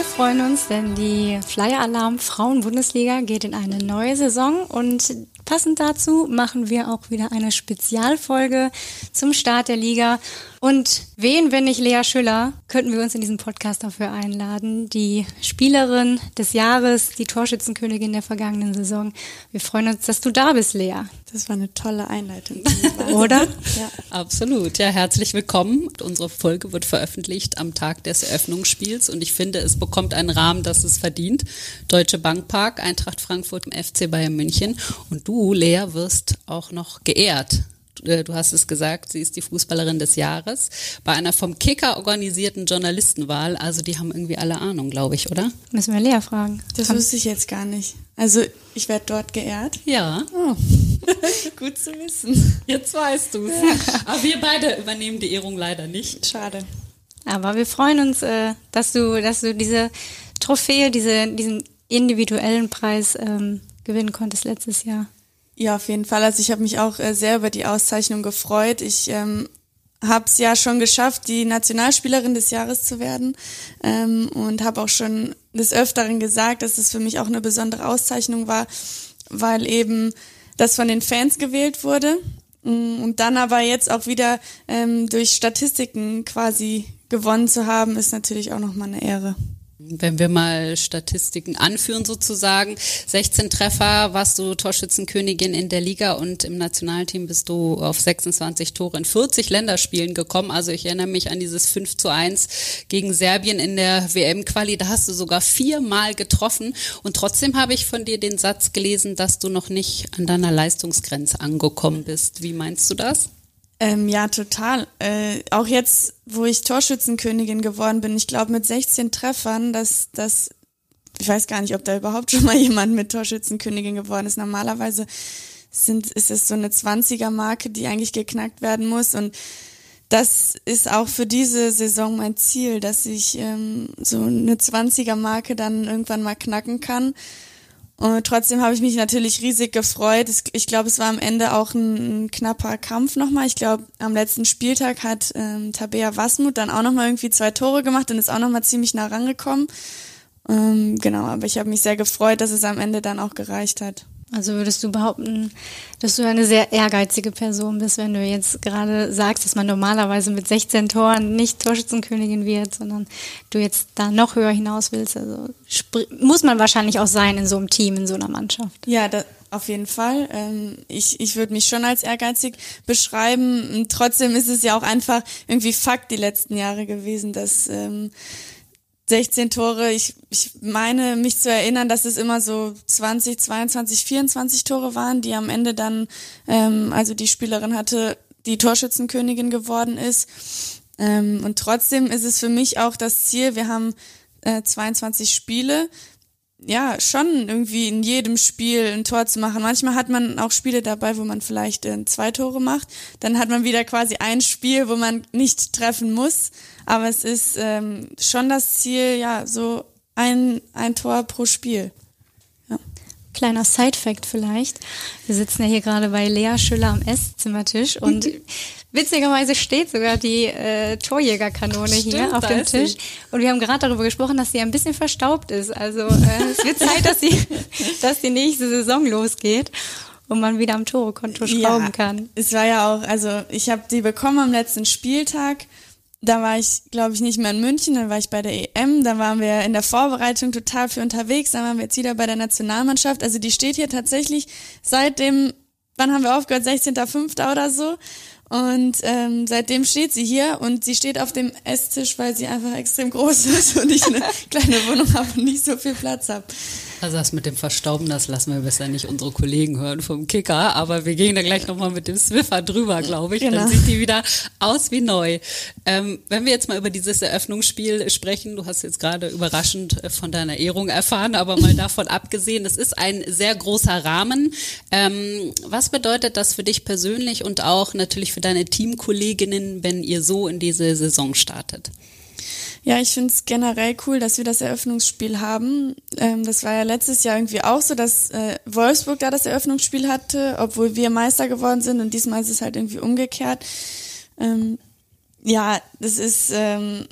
Wir freuen uns, denn die Flyer Alarm Frauen-Bundesliga geht in eine neue Saison und passend dazu machen wir auch wieder eine Spezialfolge zum Start der Liga. Und wen, wenn nicht Lea Schüller, könnten wir uns in diesen Podcast dafür einladen, die Spielerin des Jahres, die Torschützenkönigin der vergangenen Saison. Wir freuen uns, dass du da bist, Lea. Das war eine tolle Einleitung. Oder? Ja. Absolut. Ja, herzlich willkommen. Unsere Folge wird veröffentlicht am Tag des Eröffnungsspiels und ich finde, es bekommt einen Rahmen, das es verdient. Deutsche Bank Park, Eintracht Frankfurt im FC Bayern München und du, Lea, wirst auch noch geehrt du hast es gesagt, sie ist die Fußballerin des Jahres, bei einer vom Kicker organisierten Journalistenwahl. Also die haben irgendwie alle Ahnung, glaube ich, oder? Müssen wir Lea fragen. Das Komm. wusste ich jetzt gar nicht. Also ich werde dort geehrt. Ja. Oh. Gut zu wissen. Jetzt weißt du es. Ja. Aber wir beide übernehmen die Ehrung leider nicht. Schade. Aber wir freuen uns, äh, dass du, dass du diese Trophäe, diese, diesen individuellen Preis ähm, gewinnen konntest letztes Jahr. Ja, auf jeden Fall. Also ich habe mich auch äh, sehr über die Auszeichnung gefreut. Ich ähm, habe es ja schon geschafft, die Nationalspielerin des Jahres zu werden ähm, und habe auch schon des Öfteren gesagt, dass es für mich auch eine besondere Auszeichnung war, weil eben das von den Fans gewählt wurde mm, und dann aber jetzt auch wieder ähm, durch Statistiken quasi gewonnen zu haben, ist natürlich auch nochmal eine Ehre. Wenn wir mal Statistiken anführen sozusagen, 16 Treffer warst du Torschützenkönigin in der Liga und im Nationalteam bist du auf 26 Tore in 40 Länderspielen gekommen. Also ich erinnere mich an dieses 5 zu 1 gegen Serbien in der WM-Quali. Da hast du sogar viermal getroffen und trotzdem habe ich von dir den Satz gelesen, dass du noch nicht an deiner Leistungsgrenze angekommen bist. Wie meinst du das? Ähm, ja, total. Äh, auch jetzt, wo ich Torschützenkönigin geworden bin, ich glaube mit 16 Treffern, dass das, ich weiß gar nicht, ob da überhaupt schon mal jemand mit Torschützenkönigin geworden ist. Normalerweise sind, ist es so eine 20er-Marke, die eigentlich geknackt werden muss und das ist auch für diese Saison mein Ziel, dass ich ähm, so eine 20er-Marke dann irgendwann mal knacken kann. Und trotzdem habe ich mich natürlich riesig gefreut. Ich glaube, es war am Ende auch ein, knapper Kampf nochmal. Ich glaube, am letzten Spieltag hat ähm, Tabea Wasmut dann auch nochmal irgendwie zwei Tore gemacht und ist auch nochmal ziemlich nah rangekommen. Ähm, genau, aber ich habe mich sehr gefreut, dass es am Ende dann auch gereicht hat. Also würdest du behaupten, dass du eine sehr ehrgeizige Person bist, wenn du jetzt gerade sagst, dass man normalerweise mit 16 Toren nicht Torschützenkönigin wird, sondern du jetzt da noch höher hinaus willst. Also muss man wahrscheinlich auch sein in so einem Team, in so einer Mannschaft. Ja, da, auf jeden Fall. Ähm, ich ich würde mich schon als ehrgeizig beschreiben. Trotzdem ist es ja auch einfach irgendwie Fakt die letzten Jahre gewesen, dass ähm, 16 Tore. Ich, ich meine, mich zu erinnern, dass es immer so 20, 22, 24 Tore waren, die am Ende dann, ähm, also die Spielerin hatte, die Torschützenkönigin geworden ist. Ähm, und trotzdem ist es für mich auch das Ziel, wir haben äh, 22 Spiele, ja, schon irgendwie in jedem Spiel ein Tor zu machen. Manchmal hat man auch Spiele dabei, wo man vielleicht äh, zwei Tore macht. Dann hat man wieder quasi ein Spiel, wo man nicht treffen muss. Aber es ist ähm, schon das Ziel, ja, so ein, ein Tor pro Spiel. Ja. Kleiner Side-Fact vielleicht. Wir sitzen ja hier gerade bei Lea Schüller am Esszimmertisch und Witzigerweise steht sogar die äh, Torjägerkanone Ach, hier auf dem Tisch. Und wir haben gerade darüber gesprochen, dass sie ein bisschen verstaubt ist. Also äh, es wird Zeit, dass, sie, dass die nächste Saison losgeht und man wieder am Tore-Konto schrauben ja, kann. Es war ja auch, also ich habe die bekommen am letzten Spieltag. Da war ich, glaube ich, nicht mehr in München, dann war ich bei der EM, dann waren wir in der Vorbereitung total für unterwegs, dann waren wir jetzt wieder bei der Nationalmannschaft. Also die steht hier tatsächlich seit dem, wann haben wir aufgehört, 16.05. oder so. Und ähm, seitdem steht sie hier und sie steht auf dem Esstisch, weil sie einfach extrem groß ist und ich eine kleine Wohnung habe und nicht so viel Platz habe. Also das mit dem Verstauben, das lassen wir besser nicht unsere Kollegen hören vom Kicker, aber wir gehen da gleich nochmal mit dem Swiffer drüber, glaube ich. Genau. Dann sieht die wieder aus wie neu. Ähm, wenn wir jetzt mal über dieses Eröffnungsspiel sprechen, du hast jetzt gerade überraschend äh, von deiner Ehrung erfahren, aber mal davon abgesehen, es ist ein sehr großer Rahmen. Ähm, was bedeutet das für dich persönlich und auch natürlich für deine Teamkolleginnen, wenn ihr so in diese Saison startet? Ja, ich finde es generell cool, dass wir das Eröffnungsspiel haben. Ähm, das war ja letztes Jahr irgendwie auch so, dass äh, Wolfsburg da das Eröffnungsspiel hatte, obwohl wir Meister geworden sind und diesmal ist es halt irgendwie umgekehrt. Ähm, ja, das ist ähm,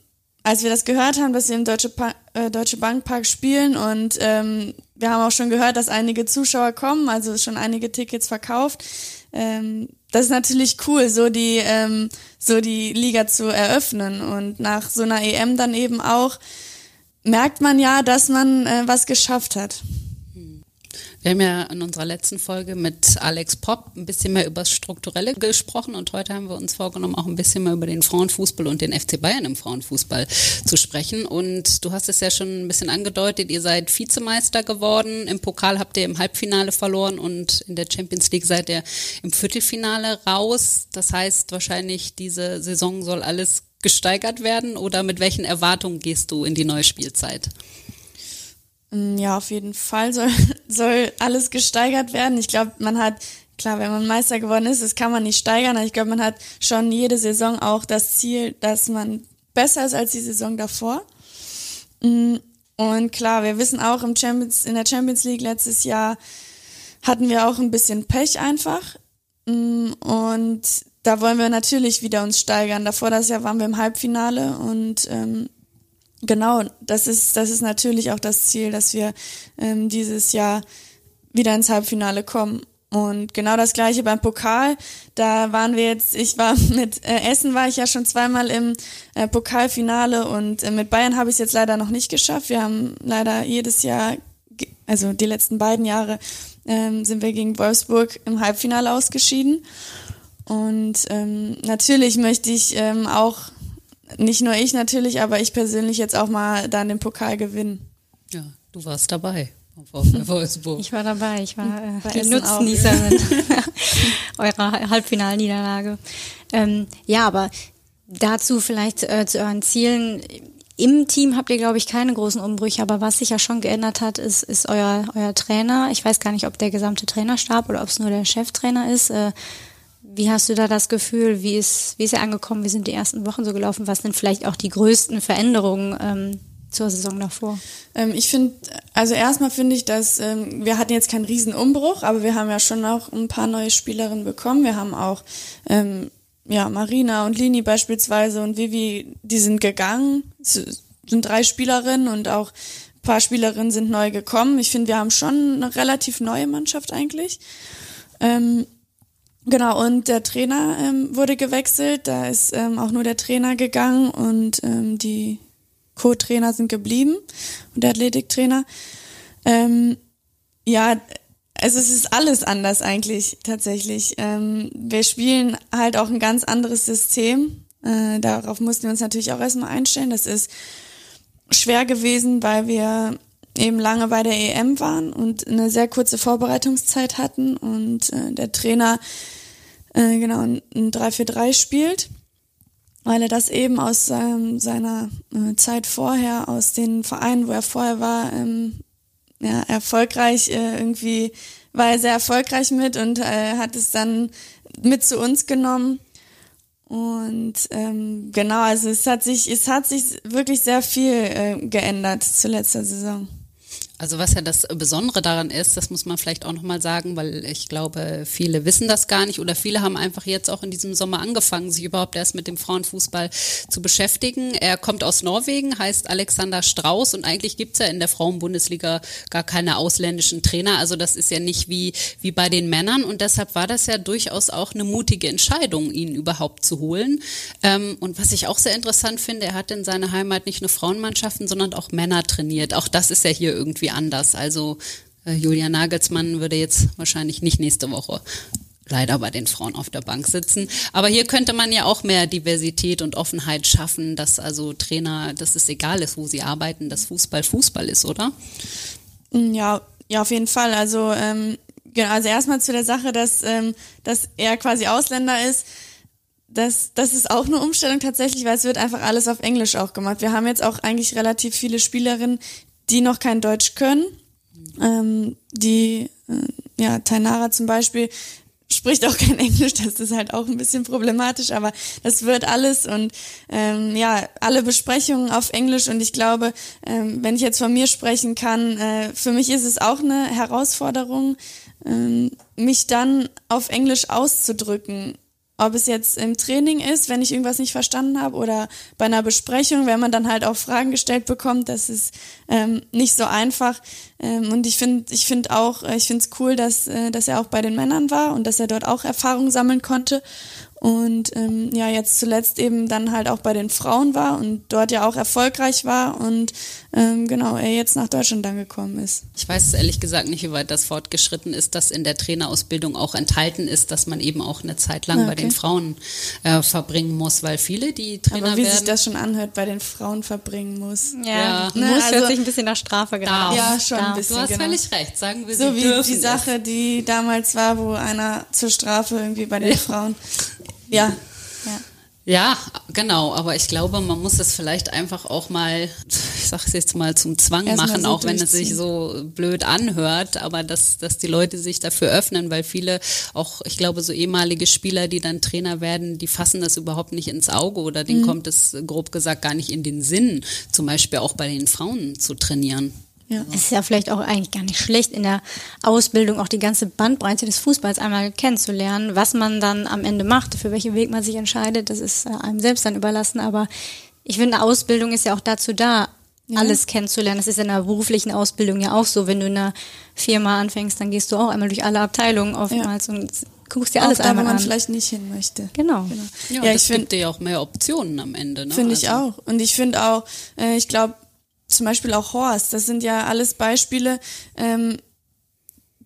als wir das gehört haben, dass wir im Deutsche, pa äh, Deutsche Bankpark spielen und ähm, wir haben auch schon gehört, dass einige Zuschauer kommen, also schon einige Tickets verkauft. Ähm, das ist natürlich cool, so die, ähm, so die Liga zu eröffnen und nach so einer EM dann eben auch merkt man ja, dass man äh, was geschafft hat. Wir haben ja in unserer letzten Folge mit Alex Popp ein bisschen mehr über das Strukturelle gesprochen und heute haben wir uns vorgenommen, auch ein bisschen mehr über den Frauenfußball und den FC Bayern im Frauenfußball zu sprechen. Und du hast es ja schon ein bisschen angedeutet, ihr seid Vizemeister geworden. Im Pokal habt ihr im Halbfinale verloren und in der Champions League seid ihr im Viertelfinale raus. Das heißt, wahrscheinlich diese Saison soll alles gesteigert werden oder mit welchen Erwartungen gehst du in die neue Spielzeit? Mm, ja, auf jeden Fall soll, soll alles gesteigert werden. Ich glaube, man hat, klar, wenn man Meister geworden ist, das kann man nicht steigern, aber ich glaube, man hat schon jede Saison auch das Ziel, dass man besser ist als die Saison davor. Mm, und klar, wir wissen auch, im Champions, in der Champions League letztes Jahr hatten wir auch ein bisschen Pech einfach. Mm, und da wollen wir natürlich wieder uns steigern. Davor das Jahr waren wir im Halbfinale und ähm, Genau, das ist, das ist natürlich auch das Ziel, dass wir ähm, dieses Jahr wieder ins Halbfinale kommen. Und genau das gleiche beim Pokal. Da waren wir jetzt, ich war mit äh, Essen war ich ja schon zweimal im äh, Pokalfinale und äh, mit Bayern habe ich es jetzt leider noch nicht geschafft. Wir haben leider jedes Jahr, also die letzten beiden Jahre, ähm, sind wir gegen Wolfsburg im Halbfinale ausgeschieden. Und ähm, natürlich möchte ich ähm, auch nicht nur ich natürlich, aber ich persönlich jetzt auch mal dann den Pokal gewinnen. Ja, du warst dabei. Wolfsburg. Ich war dabei, ich war äh, die Nutznießerin eurer Halbfinalniederlage. Ähm, ja, aber dazu vielleicht äh, zu euren Zielen. Im Team habt ihr, glaube ich, keine großen Umbrüche, aber was sich ja schon geändert hat, ist, ist euer, euer Trainer. Ich weiß gar nicht, ob der gesamte Trainerstab oder ob es nur der Cheftrainer ist. Äh, wie hast du da das Gefühl? Wie ist, wie ist er angekommen? Wie sind die ersten Wochen so gelaufen? Was sind vielleicht auch die größten Veränderungen ähm, zur Saison davor? Ähm, ich finde, also erstmal finde ich, dass ähm, wir hatten jetzt keinen riesen Umbruch, aber wir haben ja schon auch ein paar neue Spielerinnen bekommen. Wir haben auch ähm, ja Marina und Lini beispielsweise und Vivi, die sind gegangen, sind drei Spielerinnen und auch ein paar Spielerinnen sind neu gekommen. Ich finde, wir haben schon eine relativ neue Mannschaft eigentlich. Ähm, Genau, und der Trainer ähm, wurde gewechselt. Da ist ähm, auch nur der Trainer gegangen und ähm, die Co-Trainer sind geblieben und der Athletiktrainer. Ähm, ja, also es ist alles anders eigentlich tatsächlich. Ähm, wir spielen halt auch ein ganz anderes System. Äh, darauf mussten wir uns natürlich auch erstmal einstellen. Das ist schwer gewesen, weil wir eben lange bei der EM waren und eine sehr kurze Vorbereitungszeit hatten und äh, der Trainer äh, genau, ein, ein 3-4-3 spielt, weil er das eben aus ähm, seiner äh, Zeit vorher, aus den Vereinen, wo er vorher war, ähm, ja, erfolgreich äh, irgendwie, war er sehr erfolgreich mit und äh, hat es dann mit zu uns genommen. Und ähm, genau, also es hat sich, es hat sich wirklich sehr viel äh, geändert zu letzter Saison. Also was ja das Besondere daran ist, das muss man vielleicht auch nochmal sagen, weil ich glaube, viele wissen das gar nicht oder viele haben einfach jetzt auch in diesem Sommer angefangen, sich überhaupt erst mit dem Frauenfußball zu beschäftigen. Er kommt aus Norwegen, heißt Alexander Strauß und eigentlich gibt's ja in der Frauenbundesliga gar keine ausländischen Trainer. Also das ist ja nicht wie, wie bei den Männern und deshalb war das ja durchaus auch eine mutige Entscheidung, ihn überhaupt zu holen. Ähm, und was ich auch sehr interessant finde, er hat in seiner Heimat nicht nur Frauenmannschaften, sondern auch Männer trainiert. Auch das ist ja hier irgendwie irgendwie anders. Also äh, Julia Nagelsmann würde jetzt wahrscheinlich nicht nächste Woche leider bei den Frauen auf der Bank sitzen. Aber hier könnte man ja auch mehr Diversität und Offenheit schaffen, dass also Trainer, dass es egal ist, wo sie arbeiten, dass Fußball Fußball ist, oder? Mm, ja, ja, auf jeden Fall. Also, ähm, genau, also erstmal zu der Sache, dass, ähm, dass er quasi Ausländer ist. Das, das ist auch eine Umstellung tatsächlich, weil es wird einfach alles auf Englisch auch gemacht. Wir haben jetzt auch eigentlich relativ viele Spielerinnen, die noch kein Deutsch können. Ähm, die, äh, ja, Tainara zum Beispiel spricht auch kein Englisch, das ist halt auch ein bisschen problematisch, aber das wird alles und ähm, ja, alle Besprechungen auf Englisch. Und ich glaube, ähm, wenn ich jetzt von mir sprechen kann, äh, für mich ist es auch eine Herausforderung, ähm, mich dann auf Englisch auszudrücken ob es jetzt im Training ist, wenn ich irgendwas nicht verstanden habe, oder bei einer Besprechung, wenn man dann halt auch Fragen gestellt bekommt, das ist ähm, nicht so einfach. Ähm, und ich finde, ich finde auch, äh, ich finde es cool, dass, äh, dass er auch bei den Männern war und dass er dort auch Erfahrungen sammeln konnte und ähm, ja jetzt zuletzt eben dann halt auch bei den Frauen war und dort ja auch erfolgreich war und ähm, genau er jetzt nach Deutschland dann gekommen ist. Ich weiß ehrlich gesagt nicht, wie weit das fortgeschritten ist, dass in der Trainerausbildung auch enthalten ist, dass man eben auch eine Zeit lang okay. bei den Frauen äh, verbringen muss, weil viele die Trainer Aber wie werden, sich das schon anhört, bei den Frauen verbringen muss. Ja, ja. Ne, muss also, hört sich ein bisschen nach Strafe gerade. Ja, schon darf. ein bisschen. Du hast genau. völlig recht, sagen wir so wie die Sache, die damals war, wo einer zur Strafe irgendwie bei den ja. Frauen ja, ja. Ja, genau, aber ich glaube, man muss es vielleicht einfach auch mal, ich sage es jetzt mal zum Zwang Erst machen, so auch wenn es sich so blöd anhört, aber dass, dass die Leute sich dafür öffnen, weil viele auch, ich glaube, so ehemalige Spieler, die dann Trainer werden, die fassen das überhaupt nicht ins Auge oder denen mhm. kommt es grob gesagt gar nicht in den Sinn, zum Beispiel auch bei den Frauen zu trainieren. Ja. Es ist ja vielleicht auch eigentlich gar nicht schlecht, in der Ausbildung auch die ganze Bandbreite des Fußballs einmal kennenzulernen. Was man dann am Ende macht, für welchen Weg man sich entscheidet, das ist äh, einem selbst dann überlassen. Aber ich finde, Ausbildung ist ja auch dazu da, ja. alles kennenzulernen. Das ist in der beruflichen Ausbildung ja auch so. Wenn du in einer Firma anfängst, dann gehst du auch einmal durch alle Abteilungen oftmals ja. und guckst dir alles auch da, einmal wo man an. vielleicht nicht hin möchte. Genau. genau. Ja, ja ich finde dir ja auch mehr Optionen am Ende. Ne? Finde also. ich auch. Und ich finde auch, äh, ich glaube, zum Beispiel auch Horst, das sind ja alles Beispiele, ähm,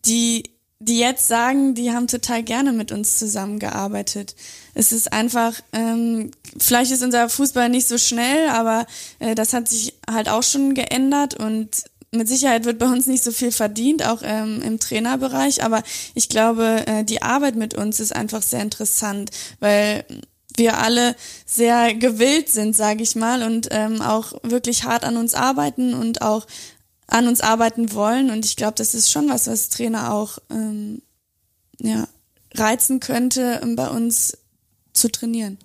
die, die jetzt sagen, die haben total gerne mit uns zusammengearbeitet. Es ist einfach, ähm, vielleicht ist unser Fußball nicht so schnell, aber äh, das hat sich halt auch schon geändert und mit Sicherheit wird bei uns nicht so viel verdient, auch ähm, im Trainerbereich, aber ich glaube, äh, die Arbeit mit uns ist einfach sehr interessant, weil wir alle sehr gewillt sind, sage ich mal, und ähm, auch wirklich hart an uns arbeiten und auch an uns arbeiten wollen. Und ich glaube, das ist schon was, was Trainer auch ähm, ja, reizen könnte, um bei uns zu trainieren.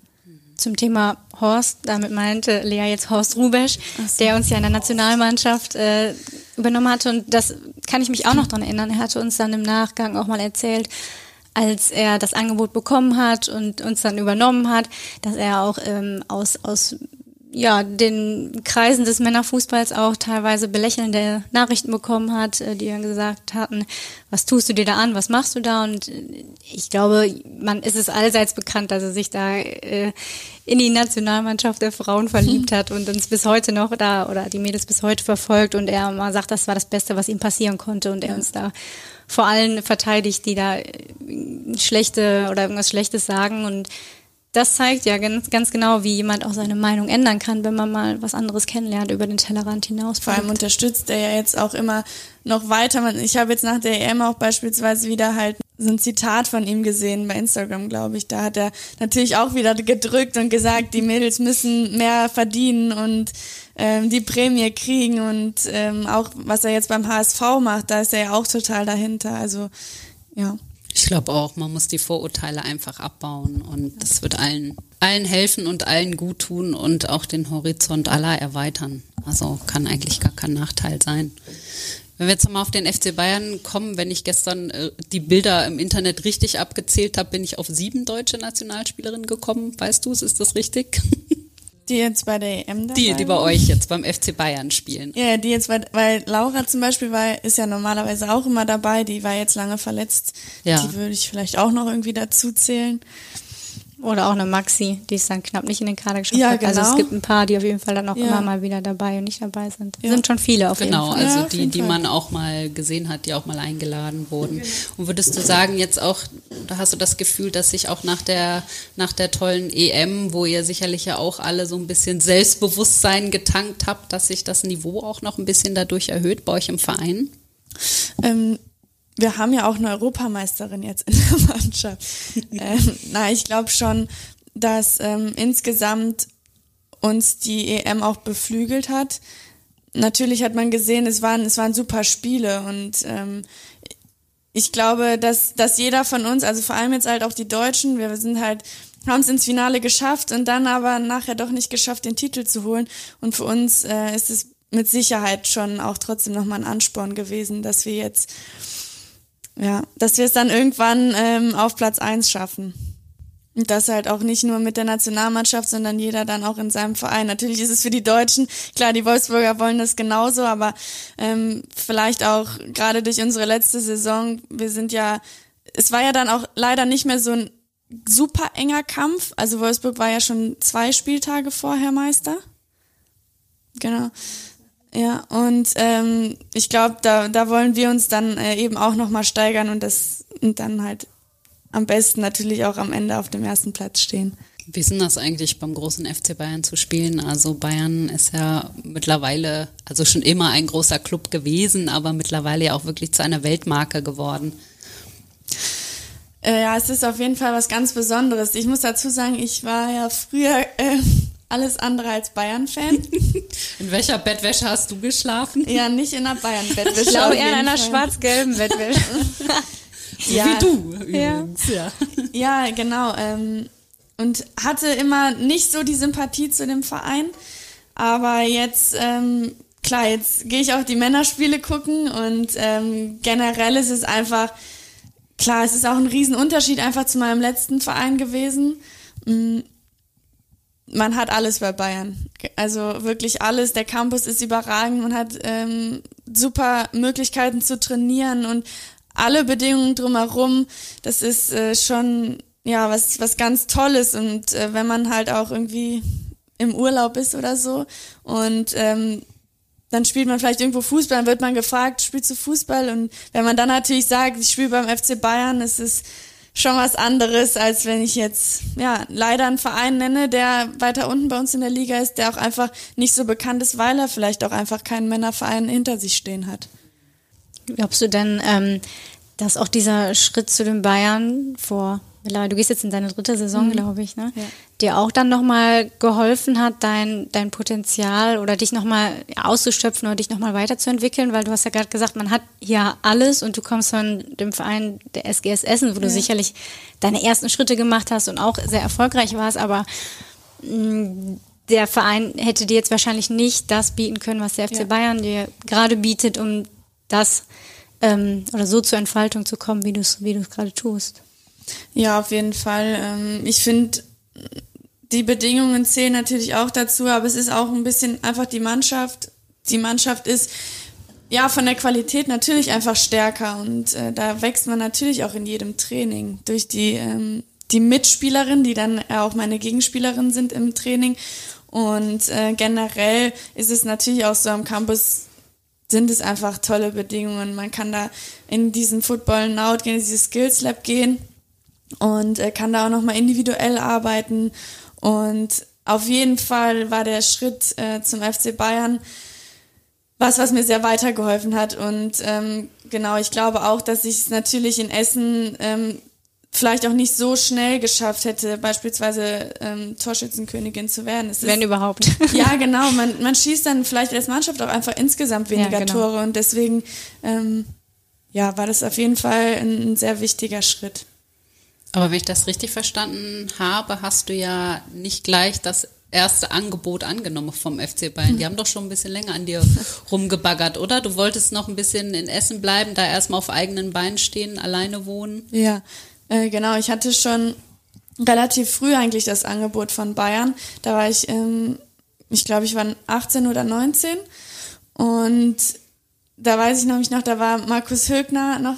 Zum Thema Horst, damit meinte Lea jetzt Horst Rubesch, so. der uns ja in der Nationalmannschaft äh, übernommen hatte. Und das kann ich mich auch noch dran erinnern. Er hatte uns dann im Nachgang auch mal erzählt, als er das Angebot bekommen hat und uns dann übernommen hat, dass er auch ähm, aus, aus ja, den Kreisen des Männerfußballs auch teilweise belächelnde Nachrichten bekommen hat, äh, die dann gesagt hatten, was tust du dir da an, was machst du da? Und äh, ich glaube, man ist es allseits bekannt, dass er sich da äh, in die Nationalmannschaft der Frauen verliebt hat und uns bis heute noch da oder die Mädels bis heute verfolgt und er mal sagt, das war das Beste, was ihm passieren konnte und er uns da vor allen verteidigt, die da äh, schlechte oder irgendwas Schlechtes sagen und das zeigt ja ganz, ganz genau, wie jemand auch seine Meinung ändern kann, wenn man mal was anderes kennenlernt über den Tellerrand hinaus. Vor allem unterstützt er ja jetzt auch immer noch weiter. Ich habe jetzt nach der EM auch beispielsweise wieder halt so ein Zitat von ihm gesehen bei Instagram, glaube ich. Da hat er natürlich auch wieder gedrückt und gesagt, die Mädels müssen mehr verdienen und ähm, die Prämie kriegen und ähm, auch was er jetzt beim HSV macht, da ist er ja auch total dahinter. Also ja. Ich glaube auch, man muss die Vorurteile einfach abbauen und das wird allen, allen helfen und allen gut tun und auch den Horizont aller erweitern. Also kann eigentlich gar kein Nachteil sein. Wenn wir jetzt mal auf den FC Bayern kommen, wenn ich gestern äh, die Bilder im Internet richtig abgezählt habe, bin ich auf sieben deutsche Nationalspielerinnen gekommen. Weißt du es, ist das richtig? Die jetzt bei der EM dabei Die, die bei euch jetzt beim FC Bayern spielen. Ja, die jetzt bei, weil Laura zum Beispiel war, ist ja normalerweise auch immer dabei, die war jetzt lange verletzt. Ja. Die würde ich vielleicht auch noch irgendwie dazu zählen. Oder auch eine Maxi, die es dann knapp nicht in den Kader geschafft ja, hat. Genau. Also es genau. gibt ein paar, die auf jeden Fall dann auch ja. immer mal wieder dabei und nicht dabei sind. Ja. Sind schon viele auf genau, jeden Fall. Genau, also die, die man auch mal gesehen hat, die auch mal eingeladen wurden. Und würdest du sagen, jetzt auch, da hast du das Gefühl, dass sich auch nach der, nach der tollen EM, wo ihr sicherlich ja auch alle so ein bisschen Selbstbewusstsein getankt habt, dass sich das Niveau auch noch ein bisschen dadurch erhöht bei euch im Verein? Ähm, wir haben ja auch eine Europameisterin jetzt in der Mannschaft. ähm, na, ich glaube schon, dass ähm, insgesamt uns die EM auch beflügelt hat. Natürlich hat man gesehen, es waren, es waren super Spiele und ähm, ich glaube, dass, dass jeder von uns, also vor allem jetzt halt auch die Deutschen, wir sind halt, haben es ins Finale geschafft und dann aber nachher doch nicht geschafft, den Titel zu holen. Und für uns äh, ist es mit Sicherheit schon auch trotzdem nochmal ein Ansporn gewesen, dass wir jetzt ja, dass wir es dann irgendwann ähm, auf Platz eins schaffen. das halt auch nicht nur mit der Nationalmannschaft, sondern jeder dann auch in seinem Verein. Natürlich ist es für die Deutschen, klar, die Wolfsburger wollen das genauso, aber ähm, vielleicht auch gerade durch unsere letzte Saison, wir sind ja, es war ja dann auch leider nicht mehr so ein super enger Kampf. Also Wolfsburg war ja schon zwei Spieltage vorher Meister. Genau. Ja, und ähm, ich glaube, da, da wollen wir uns dann äh, eben auch nochmal steigern und das und dann halt am besten natürlich auch am Ende auf dem ersten Platz stehen. Wie ist denn das eigentlich beim großen FC Bayern zu spielen? Also Bayern ist ja mittlerweile, also schon immer ein großer Club gewesen, aber mittlerweile ja auch wirklich zu einer Weltmarke geworden. Äh, ja, es ist auf jeden Fall was ganz Besonderes. Ich muss dazu sagen, ich war ja früher äh, alles andere als Bayern-Fan. In welcher Bettwäsche hast du geschlafen? Ja, nicht in einer Bayern-Bettwäsche. Ich glaube eher in einer schwarz-gelben Bettwäsche. ja, wie du übrigens, ja. Ja, ja genau. Ähm, und hatte immer nicht so die Sympathie zu dem Verein. Aber jetzt, ähm, klar, jetzt gehe ich auch die Männerspiele gucken und ähm, generell ist es einfach, klar, es ist auch ein Riesenunterschied einfach zu meinem letzten Verein gewesen. Man hat alles bei Bayern. Also wirklich alles. Der Campus ist überragend. Man hat ähm, super Möglichkeiten zu trainieren und alle Bedingungen drumherum. Das ist äh, schon ja was was ganz Tolles. Und äh, wenn man halt auch irgendwie im Urlaub ist oder so und ähm, dann spielt man vielleicht irgendwo Fußball, dann wird man gefragt, spielst du Fußball? Und wenn man dann natürlich sagt, ich spiele beim FC Bayern, ist es schon was anderes, als wenn ich jetzt ja leider einen Verein nenne, der weiter unten bei uns in der Liga ist, der auch einfach nicht so bekannt ist, weil er vielleicht auch einfach keinen Männerverein hinter sich stehen hat. Glaubst du denn, ähm, dass auch dieser Schritt zu den Bayern vor du gehst jetzt in deine dritte Saison, mhm. glaube ich, ne? Ja. dir auch dann nochmal geholfen hat, dein, dein Potenzial oder dich nochmal auszuschöpfen oder dich nochmal weiterzuentwickeln, weil du hast ja gerade gesagt, man hat hier alles und du kommst von dem Verein der SGS Essen, wo ja. du sicherlich deine ersten Schritte gemacht hast und auch sehr erfolgreich warst, aber mh, mm, der Verein hätte dir jetzt wahrscheinlich nicht das bieten können, was der FC ja. Bayern dir gerade bietet, um das ähm, oder so zur Entfaltung zu kommen, wie du es wie gerade tust. Ja, auf jeden Fall. Ähm, ich finde, die Bedingungen zählen natürlich auch dazu, aber es ist auch ein bisschen einfach die Mannschaft. Die Mannschaft ist ja von der Qualität natürlich einfach stärker und äh, da wächst man natürlich auch in jedem Training durch die ähm, die Mitspielerin, die dann auch meine Gegenspielerin sind im Training und äh, generell ist es natürlich auch so am Campus sind es einfach tolle Bedingungen. Man kann da in diesen Football Now gehen, in dieses Skills Lab gehen und äh, kann da auch nochmal individuell arbeiten. Und auf jeden Fall war der Schritt äh, zum FC Bayern was, was mir sehr weitergeholfen hat. Und ähm, genau, ich glaube auch, dass ich es natürlich in Essen ähm, vielleicht auch nicht so schnell geschafft hätte, beispielsweise ähm, Torschützenkönigin zu werden. Es Wenn ist, überhaupt. Ja, genau. Man, man schießt dann vielleicht als Mannschaft auch einfach insgesamt weniger ja, genau. Tore und deswegen ähm, ja, war das auf jeden Fall ein, ein sehr wichtiger Schritt. Aber wenn ich das richtig verstanden habe, hast du ja nicht gleich das erste Angebot angenommen vom FC Bayern. Die haben doch schon ein bisschen länger an dir rumgebaggert, oder? Du wolltest noch ein bisschen in Essen bleiben, da erstmal auf eigenen Beinen stehen, alleine wohnen. Ja, äh, genau. Ich hatte schon relativ früh eigentlich das Angebot von Bayern. Da war ich, ähm, ich glaube, ich war 18 oder 19 und da weiß ich nämlich noch, da war Markus Högner noch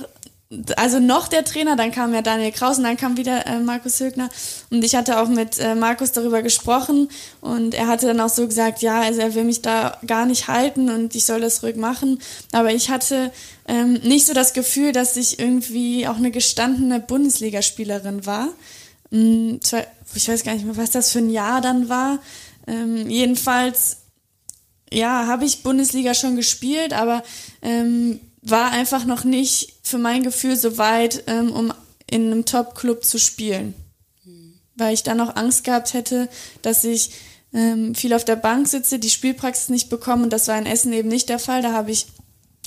also noch der Trainer, dann kam ja Daniel Kraus und dann kam wieder äh, Markus Högner und ich hatte auch mit äh, Markus darüber gesprochen und er hatte dann auch so gesagt, ja, also er will mich da gar nicht halten und ich soll das ruhig machen, aber ich hatte ähm, nicht so das Gefühl, dass ich irgendwie auch eine gestandene Bundesligaspielerin war. Ähm, ich weiß gar nicht mehr, was das für ein Jahr dann war. Ähm, jedenfalls, ja, habe ich Bundesliga schon gespielt, aber ähm, war einfach noch nicht für mein Gefühl so weit, ähm, um in einem Top-Club zu spielen. Mhm. Weil ich dann noch Angst gehabt hätte, dass ich ähm, viel auf der Bank sitze, die Spielpraxis nicht bekomme und das war in Essen eben nicht der Fall. Da habe ich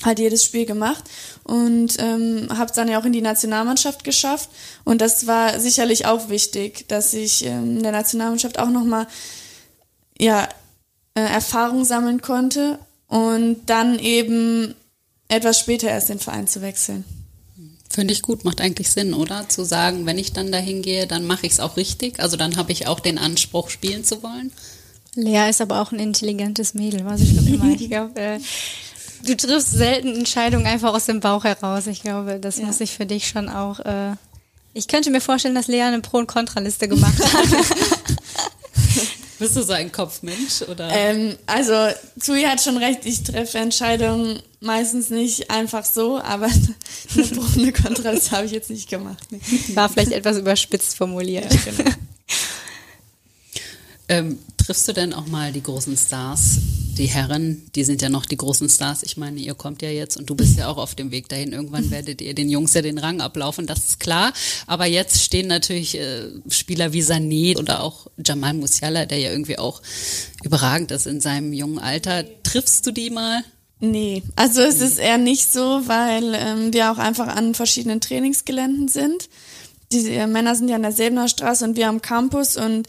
halt jedes Spiel gemacht und ähm, habe es dann ja auch in die Nationalmannschaft geschafft und das war sicherlich auch wichtig, dass ich ähm, in der Nationalmannschaft auch nochmal ja, äh, Erfahrung sammeln konnte und dann eben etwas später erst den Verein zu wechseln. Finde ich gut, macht eigentlich Sinn, oder? Zu sagen, wenn ich dann dahin gehe, dann mache ich es auch richtig. Also dann habe ich auch den Anspruch, spielen zu wollen. Lea ist aber auch ein intelligentes Mädel, was ich schon immer. Ich glaube, äh, du triffst selten Entscheidungen einfach aus dem Bauch heraus. Ich glaube, das ja. muss ich für dich schon auch. Äh, ich könnte mir vorstellen, dass Lea eine Pro- und Kontraliste gemacht hat. Bist du so ein Kopfmensch oder? Ähm, also Tui hat schon recht, ich treffe Entscheidungen meistens nicht einfach so, aber eine Pro- und eine Kontraliste habe ich jetzt nicht gemacht. Nee. War vielleicht etwas überspitzt formuliert. Ja, genau. Ähm, triffst du denn auch mal die großen Stars die Herren, die sind ja noch die großen Stars. Ich meine, ihr kommt ja jetzt und du bist ja auch auf dem Weg dahin. Irgendwann werdet ihr den Jungs ja den Rang ablaufen, das ist klar. Aber jetzt stehen natürlich äh, Spieler wie Sané oder auch Jamal Musiala, der ja irgendwie auch überragend ist in seinem jungen Alter. Triffst du die mal? Nee, also es ist eher nicht so, weil ähm, wir auch einfach an verschiedenen Trainingsgeländen sind. Die äh, Männer sind ja an der Säbener Straße und wir am Campus und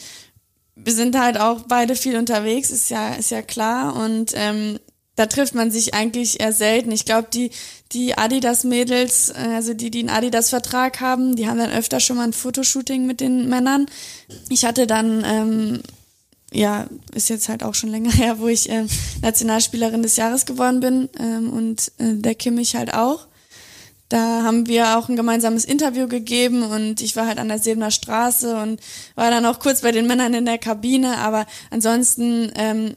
wir sind halt auch beide viel unterwegs, ist ja, ist ja klar. Und ähm, da trifft man sich eigentlich eher selten. Ich glaube, die, die Adidas-Mädels, äh, also die, die einen Adidas-Vertrag haben, die haben dann öfter schon mal ein Fotoshooting mit den Männern. Ich hatte dann, ähm, ja, ist jetzt halt auch schon länger her, wo ich äh, Nationalspielerin des Jahres geworden bin ähm, und äh, der Kimmich halt auch. Da haben wir auch ein gemeinsames Interview gegeben und ich war halt an der Silbener Straße und war dann auch kurz bei den Männern in der Kabine, aber ansonsten ähm,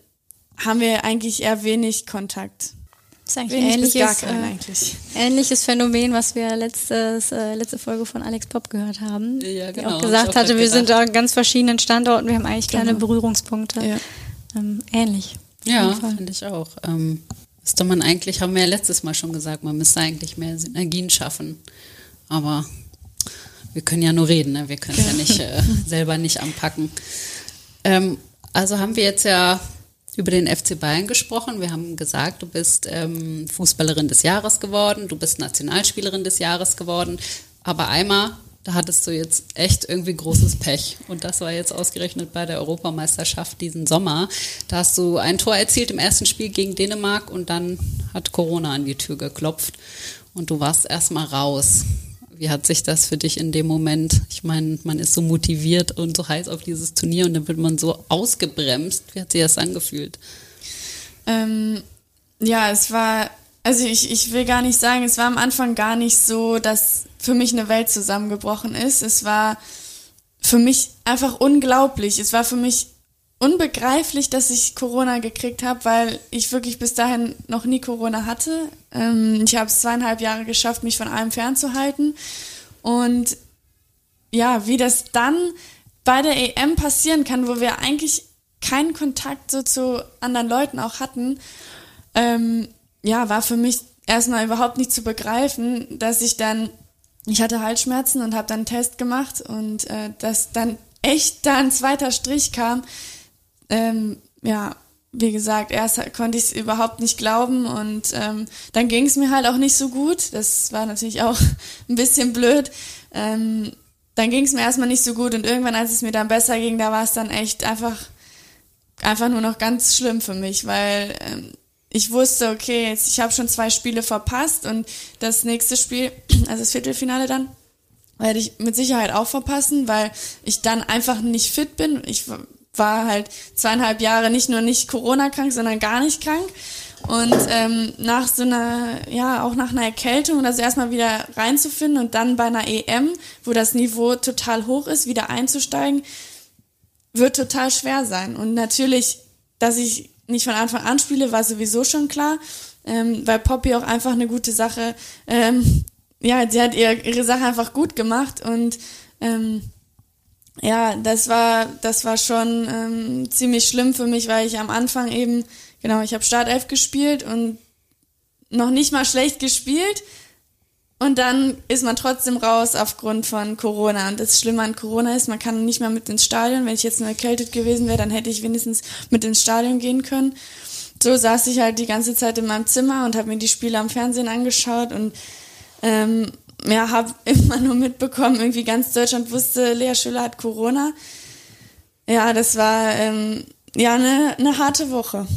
haben wir eigentlich eher wenig Kontakt. Das ist eigentlich ähnliches, äh, eigentlich. ähnliches Phänomen, was wir letztes, äh, letzte Folge von Alex Pop gehört haben. Ja, genau. Die auch gesagt hatte, wir gedacht. sind an ganz verschiedenen Standorten, wir haben eigentlich genau. kleine Berührungspunkte. Ja. Ähm, ähnlich. Ja, finde ich auch. Ähm, müsste man eigentlich, haben wir ja letztes Mal schon gesagt, man müsste eigentlich mehr Synergien schaffen. Aber wir können ja nur reden, ne? wir können es ja. ja nicht äh, selber nicht anpacken. Ähm, also haben wir jetzt ja über den FC Bayern gesprochen. Wir haben gesagt, du bist ähm, Fußballerin des Jahres geworden, du bist Nationalspielerin des Jahres geworden. Aber einmal da hattest du jetzt echt irgendwie großes Pech. Und das war jetzt ausgerechnet bei der Europameisterschaft diesen Sommer. Da hast du ein Tor erzielt im ersten Spiel gegen Dänemark und dann hat Corona an die Tür geklopft und du warst erstmal raus. Wie hat sich das für dich in dem Moment? Ich meine, man ist so motiviert und so heiß auf dieses Turnier und dann wird man so ausgebremst. Wie hat sich das angefühlt? Ähm, ja, es war, also ich, ich will gar nicht sagen, es war am Anfang gar nicht so, dass für mich eine Welt zusammengebrochen ist. Es war für mich einfach unglaublich. Es war für mich unbegreiflich, dass ich Corona gekriegt habe, weil ich wirklich bis dahin noch nie Corona hatte. Ähm, ich habe es zweieinhalb Jahre geschafft, mich von allem fernzuhalten. Und ja, wie das dann bei der EM passieren kann, wo wir eigentlich keinen Kontakt so zu anderen Leuten auch hatten, ähm, ja, war für mich erstmal überhaupt nicht zu begreifen, dass ich dann ich hatte Halsschmerzen und habe dann einen Test gemacht und äh, dass dann echt da ein zweiter Strich kam, ähm, ja, wie gesagt, erst konnte ich es überhaupt nicht glauben und ähm, dann ging es mir halt auch nicht so gut. Das war natürlich auch ein bisschen blöd. Ähm, dann ging es mir erstmal nicht so gut und irgendwann, als es mir dann besser ging, da war es dann echt einfach, einfach nur noch ganz schlimm für mich, weil ähm, ich wusste, okay, jetzt, ich habe schon zwei Spiele verpasst und das nächste Spiel, also das Viertelfinale dann, werde ich mit Sicherheit auch verpassen, weil ich dann einfach nicht fit bin. Ich war halt zweieinhalb Jahre nicht nur nicht Corona-krank, sondern gar nicht krank. Und ähm, nach so einer, ja, auch nach einer Erkältung, also erstmal wieder reinzufinden und dann bei einer EM, wo das Niveau total hoch ist, wieder einzusteigen, wird total schwer sein. Und natürlich, dass ich nicht von Anfang an spiele, war sowieso schon klar, ähm, weil Poppy auch einfach eine gute Sache, ähm, ja, sie hat ihr, ihre Sache einfach gut gemacht und ähm, ja, das war, das war schon ähm, ziemlich schlimm für mich, weil ich am Anfang eben, genau, ich habe Startelf gespielt und noch nicht mal schlecht gespielt, und dann ist man trotzdem raus aufgrund von Corona. Und das Schlimme an Corona ist, man kann nicht mehr mit ins Stadion. Wenn ich jetzt nur erkältet gewesen wäre, dann hätte ich wenigstens mit ins Stadion gehen können. So saß ich halt die ganze Zeit in meinem Zimmer und habe mir die Spiele am Fernsehen angeschaut und ähm, ja, habe immer nur mitbekommen, irgendwie ganz Deutschland wusste, Lea Schüller hat Corona. Ja, das war ähm, ja eine, eine harte Woche.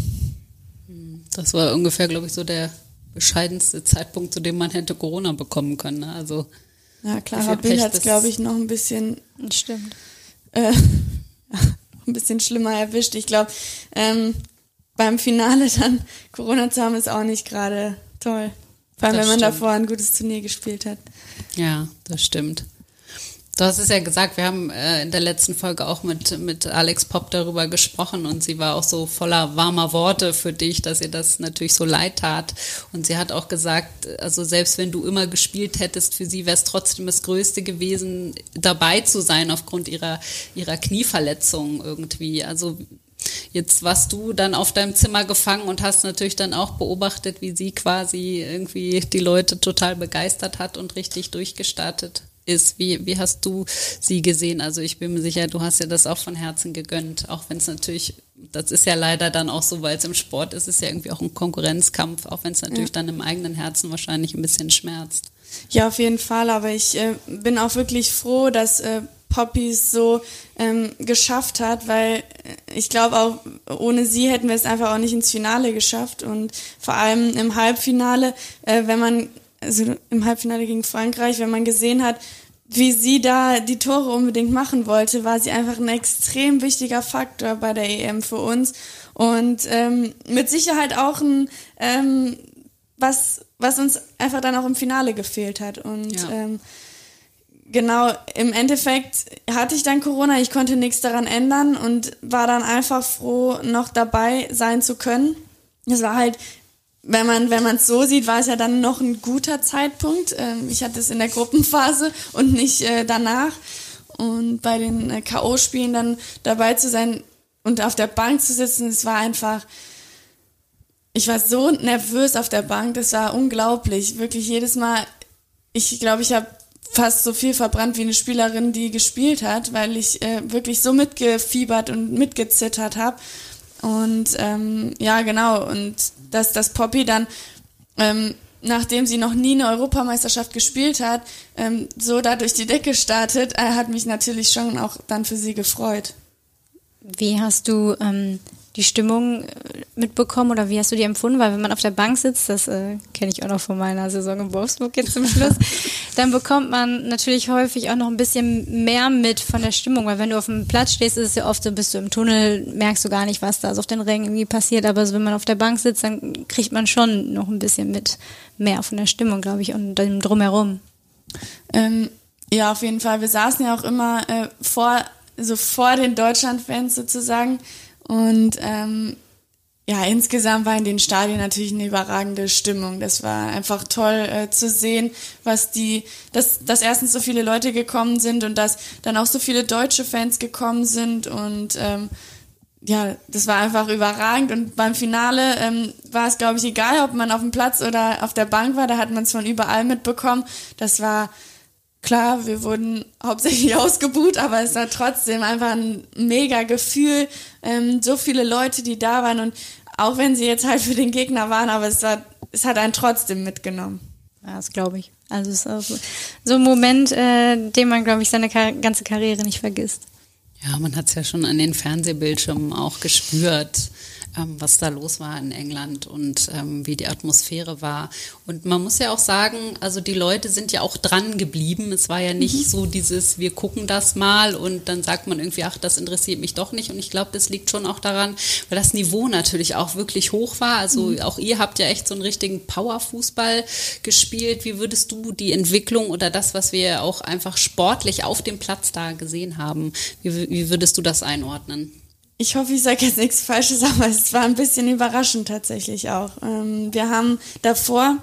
Das war ungefähr, glaube ich, so der bescheidenste Zeitpunkt, zu dem man hätte Corona bekommen können. Ne? Also ja, Clara Bill hat es, glaube ich, noch ein bisschen. Stimmt. Äh, ein bisschen schlimmer erwischt. Ich glaube, ähm, beim Finale dann Corona zu haben, ist auch nicht gerade toll. Vor allem, das wenn man stimmt. davor ein gutes Turnier gespielt hat. Ja, das stimmt. Du hast es ja gesagt, wir haben äh, in der letzten Folge auch mit, mit Alex Pop darüber gesprochen und sie war auch so voller warmer Worte für dich, dass ihr das natürlich so leid tat. Und sie hat auch gesagt, also selbst wenn du immer gespielt hättest, für sie wäre es trotzdem das Größte gewesen, dabei zu sein aufgrund ihrer, ihrer Knieverletzung irgendwie. Also Jetzt warst du dann auf deinem Zimmer gefangen und hast natürlich dann auch beobachtet, wie sie quasi irgendwie die Leute total begeistert hat und richtig durchgestartet ist. Wie, wie hast du sie gesehen? Also ich bin mir sicher, du hast ja das auch von Herzen gegönnt, auch wenn es natürlich, das ist ja leider dann auch so, weil es im Sport ist, ist ja irgendwie auch ein Konkurrenzkampf, auch wenn es natürlich ja. dann im eigenen Herzen wahrscheinlich ein bisschen schmerzt. Ja, auf jeden Fall, aber ich äh, bin auch wirklich froh, dass äh, Poppy es so ähm, geschafft hat, weil äh, ich glaube auch ohne sie hätten wir es einfach auch nicht ins Finale geschafft und vor allem im Halbfinale, äh, wenn man also im Halbfinale gegen Frankreich, wenn man gesehen hat, wie sie da die Tore unbedingt machen wollte, war sie einfach ein extrem wichtiger Faktor bei der EM für uns und ähm, mit Sicherheit auch ein ähm, was was uns einfach dann auch im Finale gefehlt hat und ja. ähm, genau im Endeffekt hatte ich dann Corona, ich konnte nichts daran ändern und war dann einfach froh noch dabei sein zu können. Es war halt wenn man wenn man es so sieht, war es ja dann noch ein guter Zeitpunkt. Ähm, ich hatte es in der Gruppenphase und nicht äh, danach. Und bei den äh, KO-Spielen dann dabei zu sein und auf der Bank zu sitzen, es war einfach. Ich war so nervös auf der Bank, das war unglaublich. Wirklich jedes Mal. Ich glaube, ich habe fast so viel verbrannt wie eine Spielerin, die gespielt hat, weil ich äh, wirklich so mitgefiebert und mitgezittert habe. Und ähm, ja, genau. Und dass das Poppy dann, ähm, nachdem sie noch nie eine Europameisterschaft gespielt hat, ähm, so da durch die Decke startet, äh, hat mich natürlich schon auch dann für sie gefreut. Wie hast du ähm, die Stimmung äh, mitbekommen oder wie hast du die empfunden? Weil wenn man auf der Bank sitzt, das äh, kenne ich auch noch von meiner Saison in Wolfsburg jetzt zum Schluss, dann bekommt man natürlich häufig auch noch ein bisschen mehr mit von der Stimmung, weil wenn du auf dem Platz stehst, ist es ja oft so, bist du im Tunnel, merkst du gar nicht, was da so auf den Rängen irgendwie passiert, aber so, wenn man auf der Bank sitzt, dann kriegt man schon noch ein bisschen mit mehr von der Stimmung, glaube ich, und dem Drumherum. Ähm, ja, auf jeden Fall. Wir saßen ja auch immer äh, vor, so vor den Deutschland-Fans sozusagen und ähm, ja, insgesamt war in den Stadien natürlich eine überragende Stimmung. Das war einfach toll äh, zu sehen, was die, dass, dass erstens so viele Leute gekommen sind und dass dann auch so viele deutsche Fans gekommen sind und ähm, ja, das war einfach überragend und beim Finale ähm, war es, glaube ich, egal, ob man auf dem Platz oder auf der Bank war, da hat man es von überall mitbekommen. Das war Klar, wir wurden hauptsächlich ausgebucht, aber es war trotzdem einfach ein mega Gefühl. Ähm, so viele Leute, die da waren und auch wenn sie jetzt halt für den Gegner waren, aber es, war, es hat einen trotzdem mitgenommen. Ja, das glaube ich. Also es ist auch so, so ein Moment, äh, den man, glaube ich, seine Kar ganze Karriere nicht vergisst. Ja, man hat es ja schon an den Fernsehbildschirmen auch gespürt was da los war in England und ähm, wie die Atmosphäre war. Und man muss ja auch sagen, also die Leute sind ja auch dran geblieben. Es war ja nicht mhm. so dieses, wir gucken das mal und dann sagt man irgendwie, ach, das interessiert mich doch nicht. Und ich glaube, das liegt schon auch daran, weil das Niveau natürlich auch wirklich hoch war. Also mhm. auch ihr habt ja echt so einen richtigen Powerfußball gespielt. Wie würdest du die Entwicklung oder das, was wir auch einfach sportlich auf dem Platz da gesehen haben, wie, wie würdest du das einordnen? Ich hoffe, ich sage jetzt nichts Falsches, aber es war ein bisschen überraschend tatsächlich auch. Ähm, wir haben davor,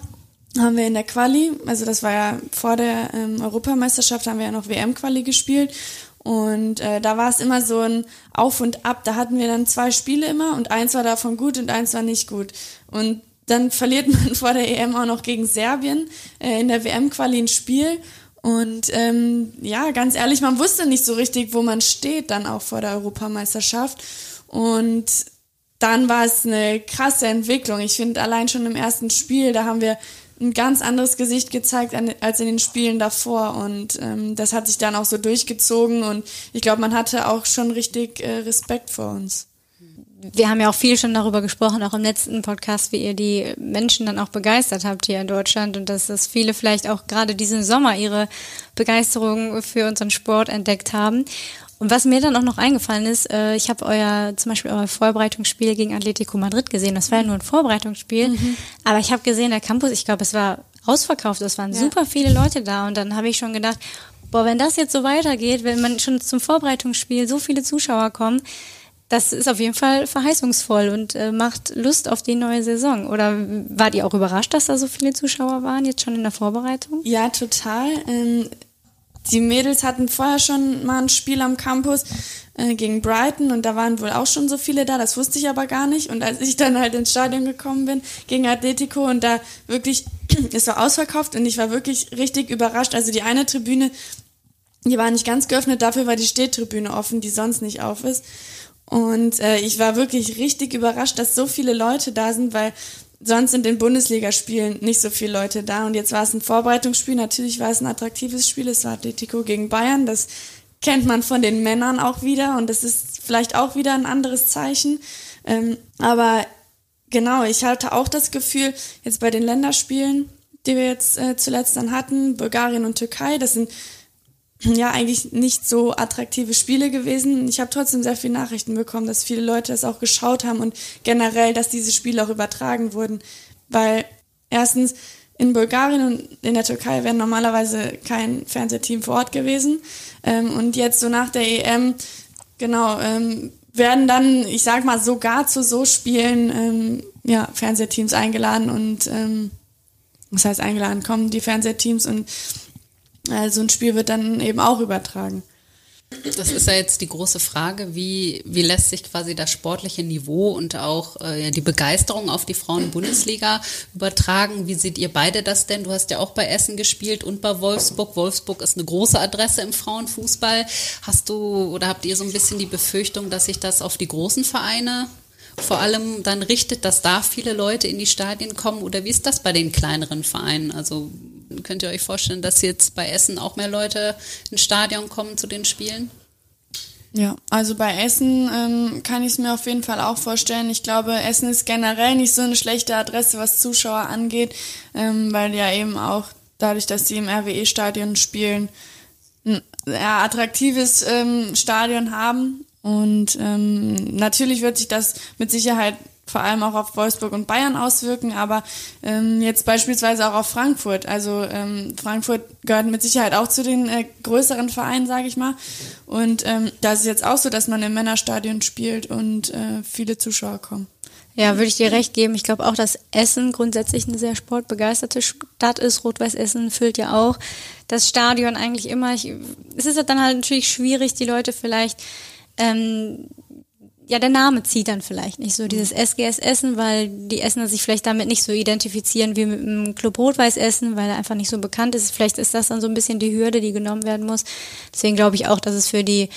haben wir in der Quali, also das war ja vor der ähm, Europameisterschaft, haben wir ja noch WM-Quali gespielt. Und äh, da war es immer so ein Auf und Ab. Da hatten wir dann zwei Spiele immer und eins war davon gut und eins war nicht gut. Und dann verliert man vor der EM auch noch gegen Serbien äh, in der WM-Quali ein Spiel. Und ähm, ja, ganz ehrlich, man wusste nicht so richtig, wo man steht, dann auch vor der Europameisterschaft. Und dann war es eine krasse Entwicklung. Ich finde, allein schon im ersten Spiel, da haben wir ein ganz anderes Gesicht gezeigt als in den Spielen davor. Und ähm, das hat sich dann auch so durchgezogen. Und ich glaube, man hatte auch schon richtig äh, Respekt vor uns. Wir haben ja auch viel schon darüber gesprochen, auch im letzten Podcast, wie ihr die Menschen dann auch begeistert habt hier in Deutschland und dass das viele vielleicht auch gerade diesen Sommer ihre Begeisterung für unseren Sport entdeckt haben. Und was mir dann auch noch eingefallen ist, äh, ich habe euer zum Beispiel euer Vorbereitungsspiel gegen Atletico Madrid gesehen. Das war ja nur ein Vorbereitungsspiel, mhm. aber ich habe gesehen, der Campus, ich glaube, es war ausverkauft. Es waren ja. super viele Leute da und dann habe ich schon gedacht, boah, wenn das jetzt so weitergeht, wenn man schon zum Vorbereitungsspiel so viele Zuschauer kommen, das ist auf jeden Fall verheißungsvoll und äh, macht Lust auf die neue Saison. Oder wart ihr auch überrascht, dass da so viele Zuschauer waren, jetzt schon in der Vorbereitung? Ja, total. Ähm, die Mädels hatten vorher schon mal ein Spiel am Campus äh, gegen Brighton und da waren wohl auch schon so viele da, das wusste ich aber gar nicht. Und als ich dann halt ins Stadion gekommen bin gegen Atletico und da wirklich, es war ausverkauft und ich war wirklich richtig überrascht. Also die eine Tribüne, die war nicht ganz geöffnet, dafür war die Stehtribüne offen, die sonst nicht auf ist. Und äh, ich war wirklich richtig überrascht, dass so viele Leute da sind, weil sonst sind in Bundesligaspielen nicht so viele Leute da. Und jetzt war es ein Vorbereitungsspiel. Natürlich war es ein attraktives Spiel. Es war Atletico gegen Bayern. Das kennt man von den Männern auch wieder. Und das ist vielleicht auch wieder ein anderes Zeichen. Ähm, aber genau, ich hatte auch das Gefühl, jetzt bei den Länderspielen, die wir jetzt äh, zuletzt dann hatten, Bulgarien und Türkei, das sind ja eigentlich nicht so attraktive Spiele gewesen. Ich habe trotzdem sehr viele Nachrichten bekommen, dass viele Leute das auch geschaut haben und generell, dass diese Spiele auch übertragen wurden. Weil erstens in Bulgarien und in der Türkei wäre normalerweise kein Fernsehteam vor Ort gewesen. Ähm, und jetzt so nach der EM, genau, ähm, werden dann, ich sag mal, sogar zu so Spielen ähm, ja, Fernsehteams eingeladen und ähm, was heißt eingeladen, kommen die Fernsehteams und so ein Spiel wird dann eben auch übertragen. Das ist ja jetzt die große Frage, wie, wie lässt sich quasi das sportliche Niveau und auch äh, die Begeisterung auf die Frauen-Bundesliga übertragen? Wie seht ihr beide das denn? Du hast ja auch bei Essen gespielt und bei Wolfsburg. Wolfsburg ist eine große Adresse im Frauenfußball. Hast du oder habt ihr so ein bisschen die Befürchtung, dass sich das auf die großen Vereine vor allem dann richtet, dass da viele Leute in die Stadien kommen? Oder wie ist das bei den kleineren Vereinen? Also könnt ihr euch vorstellen, dass jetzt bei Essen auch mehr Leute ins Stadion kommen zu den Spielen? Ja, also bei Essen ähm, kann ich es mir auf jeden Fall auch vorstellen. Ich glaube, Essen ist generell nicht so eine schlechte Adresse, was Zuschauer angeht, ähm, weil ja eben auch dadurch, dass sie im RWE-Stadion spielen, ein ja, attraktives ähm, Stadion haben. Und ähm, natürlich wird sich das mit Sicherheit vor allem auch auf Wolfsburg und Bayern auswirken, aber ähm, jetzt beispielsweise auch auf Frankfurt. Also ähm, Frankfurt gehört mit Sicherheit auch zu den äh, größeren Vereinen, sage ich mal. Und ähm, da ist es jetzt auch so, dass man im Männerstadion spielt und äh, viele Zuschauer kommen. Ja, würde ich dir recht geben. Ich glaube auch, dass Essen grundsätzlich eine sehr sportbegeisterte Stadt ist. Rot-Weiß Essen füllt ja auch das Stadion eigentlich immer. Ich, es ist dann halt natürlich schwierig, die Leute vielleicht ähm, ja, der Name zieht dann vielleicht nicht so dieses SGS Essen, weil die Essener sich vielleicht damit nicht so identifizieren wie mit dem Club Rot-Weiß Essen, weil er einfach nicht so bekannt ist. Vielleicht ist das dann so ein bisschen die Hürde, die genommen werden muss. Deswegen glaube ich auch, dass es für die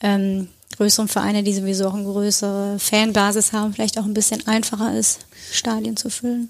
ähm, größeren Vereine, die sowieso auch eine größere Fanbasis haben, vielleicht auch ein bisschen einfacher ist, Stadien zu füllen.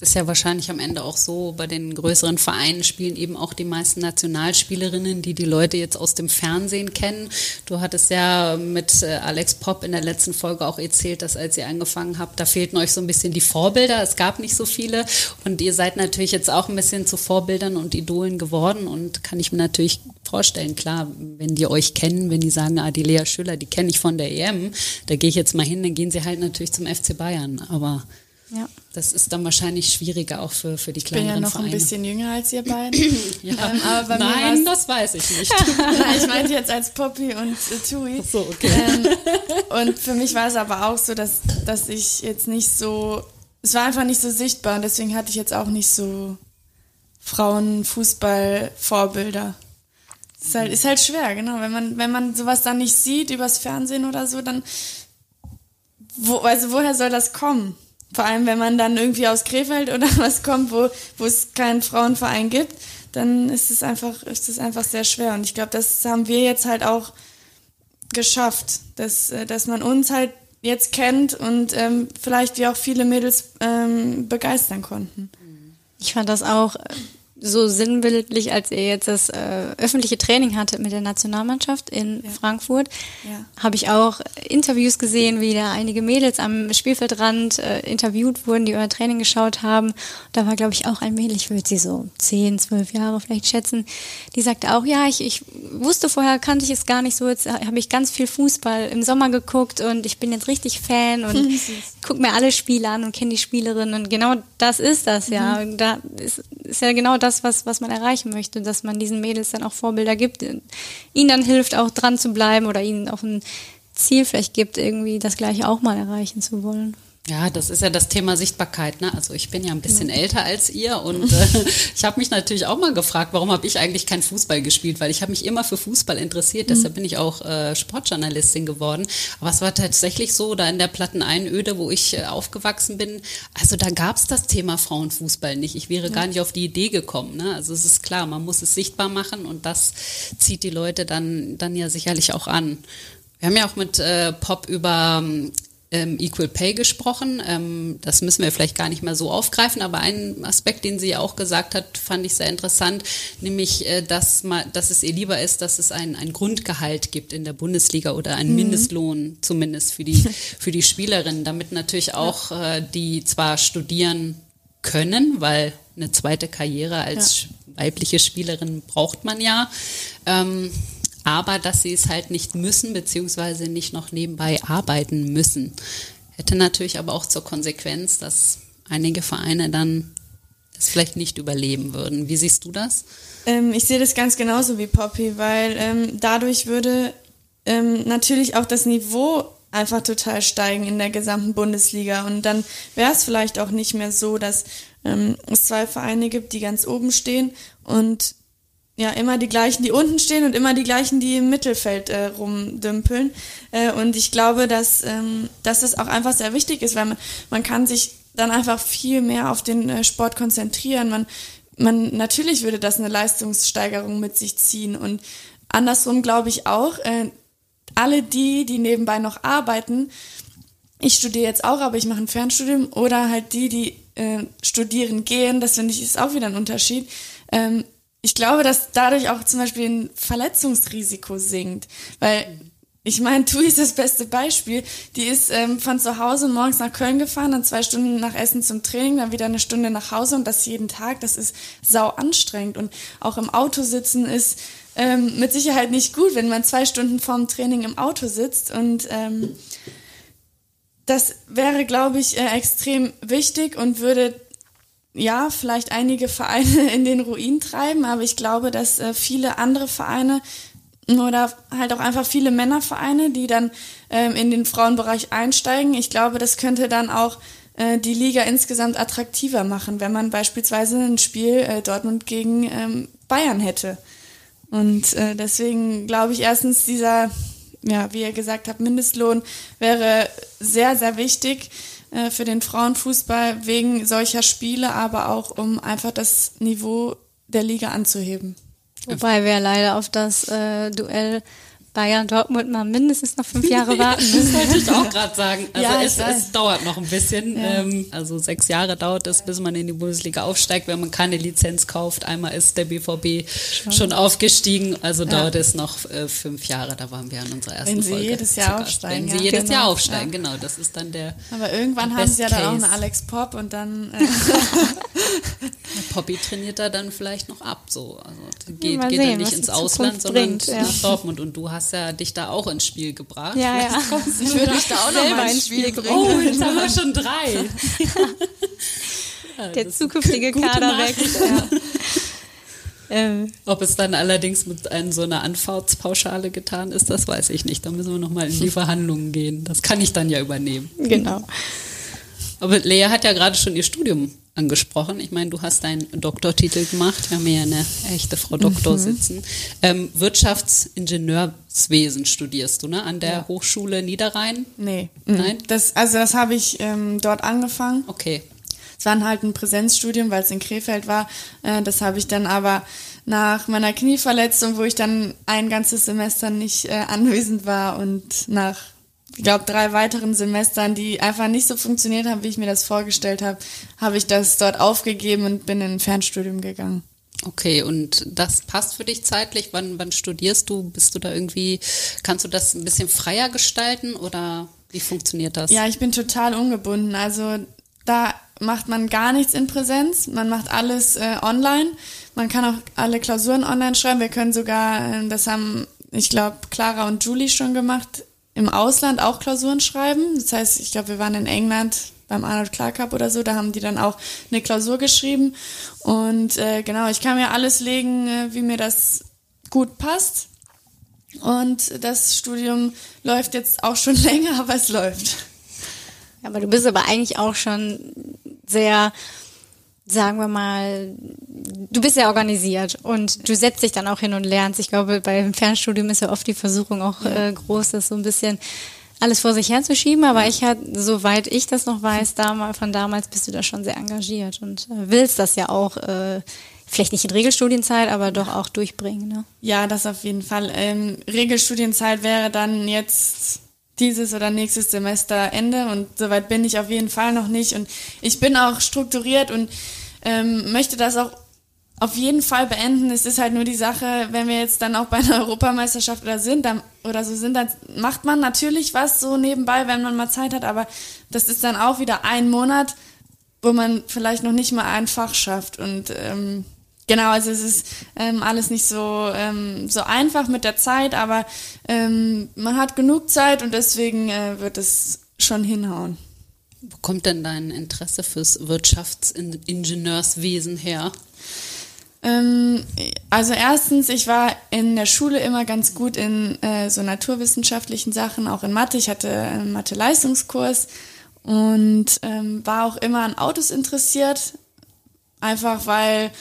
Es ist ja wahrscheinlich am Ende auch so, bei den größeren Vereinen spielen eben auch die meisten Nationalspielerinnen, die die Leute jetzt aus dem Fernsehen kennen. Du hattest ja mit äh, Alex Popp in der letzten Folge auch erzählt, dass als ihr angefangen habt, da fehlten euch so ein bisschen die Vorbilder. Es gab nicht so viele und ihr seid natürlich jetzt auch ein bisschen zu Vorbildern und Idolen geworden und kann ich mir natürlich vorstellen, klar, wenn die euch kennen, wenn die sagen, ah, die Lea Schüller, die kenne ich von der EM, da gehe ich jetzt mal hin, dann gehen sie halt natürlich zum FC Bayern, aber ja. Das ist dann wahrscheinlich schwieriger auch für, für die kleineren Vereine. Ich bin ja noch Vereine. ein bisschen jünger als ihr beiden. ja. ähm, aber Nein, das weiß ich nicht. ich meinte jetzt als Poppy und äh, Tui. Ach so, okay. Ähm, und für mich war es aber auch so, dass, dass ich jetzt nicht so, es war einfach nicht so sichtbar und deswegen hatte ich jetzt auch nicht so Frauenfußball-Vorbilder. Ist halt, ist halt schwer, genau. Wenn man, wenn man sowas dann nicht sieht übers Fernsehen oder so, dann, wo, also woher soll das kommen? Vor allem, wenn man dann irgendwie aus Krefeld oder was kommt, wo, wo es keinen Frauenverein gibt, dann ist es einfach, ist es einfach sehr schwer. Und ich glaube, das haben wir jetzt halt auch geschafft, dass, äh, dass man uns halt jetzt kennt und ähm, vielleicht wir auch viele Mädels ähm, begeistern konnten. Ich fand das auch so sinnbildlich, als er jetzt das äh, öffentliche Training hatte mit der Nationalmannschaft in ja. Frankfurt, ja. habe ich auch Interviews gesehen, wie da einige Mädels am Spielfeldrand äh, interviewt wurden, die euer Training geschaut haben. Da war, glaube ich, auch ein Mädel, ich würde sie so zehn, zwölf Jahre vielleicht schätzen, die sagte auch, ja, ich, ich wusste vorher, kannte ich es gar nicht so, jetzt habe ich ganz viel Fußball im Sommer geguckt und ich bin jetzt richtig Fan und gucke mir alle Spiele an und kenne die Spielerinnen und genau das ist das, ja. Mhm. Da ist, ist ja genau das, das, was, was man erreichen möchte, dass man diesen Mädels dann auch Vorbilder gibt, ihnen dann hilft, auch dran zu bleiben oder ihnen auch ein Ziel vielleicht gibt, irgendwie das Gleiche auch mal erreichen zu wollen. Ja, das ist ja das Thema Sichtbarkeit. Ne? Also ich bin ja ein bisschen ja. älter als ihr und äh, ich habe mich natürlich auch mal gefragt, warum habe ich eigentlich kein Fußball gespielt? Weil ich habe mich immer für Fußball interessiert. Mhm. Deshalb bin ich auch äh, Sportjournalistin geworden. Aber es war tatsächlich so, da in der Platteneinöde, wo ich äh, aufgewachsen bin, also da gab es das Thema Frauenfußball nicht. Ich wäre ja. gar nicht auf die Idee gekommen. Ne? Also es ist klar, man muss es sichtbar machen und das zieht die Leute dann, dann ja sicherlich auch an. Wir haben ja auch mit äh, Pop über ähm, Equal Pay gesprochen. Ähm, das müssen wir vielleicht gar nicht mehr so aufgreifen, aber einen Aspekt, den sie auch gesagt hat, fand ich sehr interessant, nämlich, äh, dass, man, dass es ihr lieber ist, dass es ein, ein Grundgehalt gibt in der Bundesliga oder einen mhm. Mindestlohn zumindest für die, für die Spielerinnen, damit natürlich auch äh, die zwar studieren können, weil eine zweite Karriere als ja. weibliche Spielerin braucht man ja. Ähm, aber dass sie es halt nicht müssen, beziehungsweise nicht noch nebenbei arbeiten müssen. Hätte natürlich aber auch zur Konsequenz, dass einige Vereine dann das vielleicht nicht überleben würden. Wie siehst du das? Ähm, ich sehe das ganz genauso wie Poppy, weil ähm, dadurch würde ähm, natürlich auch das Niveau einfach total steigen in der gesamten Bundesliga. Und dann wäre es vielleicht auch nicht mehr so, dass ähm, es zwei Vereine gibt, die ganz oben stehen und ja, immer die gleichen, die unten stehen und immer die gleichen, die im Mittelfeld äh, rumdümpeln. Äh, und ich glaube, dass, ähm, dass das auch einfach sehr wichtig ist, weil man, man kann sich dann einfach viel mehr auf den äh, Sport konzentrieren. Man, man, natürlich würde das eine Leistungssteigerung mit sich ziehen. Und andersrum glaube ich auch, äh, alle die, die nebenbei noch arbeiten, ich studiere jetzt auch, aber ich mache ein Fernstudium, oder halt die, die äh, studieren gehen, das finde ich ist auch wieder ein Unterschied. Ähm, ich glaube, dass dadurch auch zum Beispiel ein Verletzungsrisiko sinkt, weil ich meine, Tui ist das beste Beispiel. Die ist ähm, von zu Hause morgens nach Köln gefahren, dann zwei Stunden nach Essen zum Training, dann wieder eine Stunde nach Hause und das jeden Tag. Das ist sau anstrengend. Und auch im Auto sitzen ist ähm, mit Sicherheit nicht gut, wenn man zwei Stunden vorm Training im Auto sitzt. Und ähm, das wäre, glaube ich, äh, extrem wichtig und würde ja, vielleicht einige Vereine in den Ruin treiben, aber ich glaube, dass äh, viele andere Vereine oder halt auch einfach viele Männervereine, die dann ähm, in den Frauenbereich einsteigen, ich glaube, das könnte dann auch äh, die Liga insgesamt attraktiver machen, wenn man beispielsweise ein Spiel äh, Dortmund gegen ähm, Bayern hätte. Und äh, deswegen glaube ich erstens dieser, ja, wie ihr gesagt habt, Mindestlohn wäre sehr, sehr wichtig äh, für den Frauenfußball wegen solcher Spiele, aber auch um einfach das Niveau der Liga anzuheben. Wobei wir leider auf das äh, Duell Bayern Dortmund mal mindestens noch fünf Jahre warten müssen. das wollte ich auch gerade sagen. Also ja, es, es, dauert noch ein bisschen. Ja. Ähm, also sechs Jahre dauert es, bis man in die Bundesliga aufsteigt, wenn man keine Lizenz kauft. Einmal ist der BVB schon, schon aufgestiegen, also ja. dauert es noch äh, fünf Jahre. Da waren wir an unserer ersten wenn sie Folge. Jedes Jahr aufsteigen, wenn sie jedes genau. Jahr aufsteigen, genau. Das ist dann der. Aber irgendwann haben sie ja dann auch einen Alex Pop und dann. Äh Poppy trainiert da dann vielleicht noch ab. So. Also geht, geht dann nicht ins Ausland, sondern bringt, nach Dortmund. Und du hast hast ja dich da auch ins Spiel gebracht. Ja, ja. Ich würde dich da auch noch mal ins Spiel bringen. Oh, jetzt haben wir schon drei. ja, Der zukünftige Kader wächst. Ja. Ähm. Ob es dann allerdings mit einem, so einer Anfahrtspauschale getan ist, das weiß ich nicht. Da müssen wir nochmal in die Verhandlungen gehen. Das kann ich dann ja übernehmen. Genau. Aber Lea hat ja gerade schon ihr Studium angesprochen. Ich meine, du hast deinen Doktortitel gemacht. Wir haben ja eine echte Frau Doktor mhm. sitzen. Ähm, Wirtschaftsingenieurswesen studierst du, ne? An der ja. Hochschule Niederrhein? Nee. Mhm. Nein? Das, also das habe ich ähm, dort angefangen. Okay. Es war halt ein Präsenzstudium, weil es in Krefeld war. Äh, das habe ich dann aber nach meiner Knieverletzung, wo ich dann ein ganzes Semester nicht äh, anwesend war und nach ich glaube, drei weiteren Semestern, die einfach nicht so funktioniert haben, wie ich mir das vorgestellt habe, habe ich das dort aufgegeben und bin in ein Fernstudium gegangen. Okay, und das passt für dich zeitlich? Wann, wann studierst du? Bist du da irgendwie, kannst du das ein bisschen freier gestalten oder wie funktioniert das? Ja, ich bin total ungebunden. Also da macht man gar nichts in Präsenz, man macht alles äh, online. Man kann auch alle Klausuren online schreiben. Wir können sogar, äh, das haben, ich glaube, Clara und Julie schon gemacht, im Ausland auch Klausuren schreiben. Das heißt, ich glaube, wir waren in England beim Arnold Clark Cup oder so, da haben die dann auch eine Klausur geschrieben. Und äh, genau, ich kann mir alles legen, äh, wie mir das gut passt. Und das Studium läuft jetzt auch schon länger, aber es läuft. Aber du bist aber eigentlich auch schon sehr, sagen wir mal, du bist sehr organisiert und du setzt dich dann auch hin und lernst. Ich glaube, beim Fernstudium ist ja oft die Versuchung auch äh, groß, das so ein bisschen alles vor sich herzuschieben, aber ich hatte, soweit ich das noch weiß, damals, von damals bist du da schon sehr engagiert und äh, willst das ja auch, äh, vielleicht nicht in Regelstudienzeit, aber doch auch durchbringen. Ne? Ja, das auf jeden Fall. Ähm, Regelstudienzeit wäre dann jetzt dieses oder nächstes Semester Ende und soweit bin ich auf jeden Fall noch nicht und ich bin auch strukturiert und ähm, möchte das auch auf jeden Fall beenden. Es ist halt nur die Sache, wenn wir jetzt dann auch bei einer Europameisterschaft oder sind, dann, oder so sind, dann macht man natürlich was so nebenbei, wenn man mal Zeit hat, aber das ist dann auch wieder ein Monat, wo man vielleicht noch nicht mal ein Fach schafft und ähm, Genau, also es ist ähm, alles nicht so, ähm, so einfach mit der Zeit, aber ähm, man hat genug Zeit und deswegen äh, wird es schon hinhauen. Wo kommt denn dein Interesse fürs Wirtschaftsingenieurswesen her? Ähm, also erstens, ich war in der Schule immer ganz gut in äh, so naturwissenschaftlichen Sachen, auch in Mathe. Ich hatte einen Mathe-Leistungskurs und ähm, war auch immer an Autos interessiert, einfach weil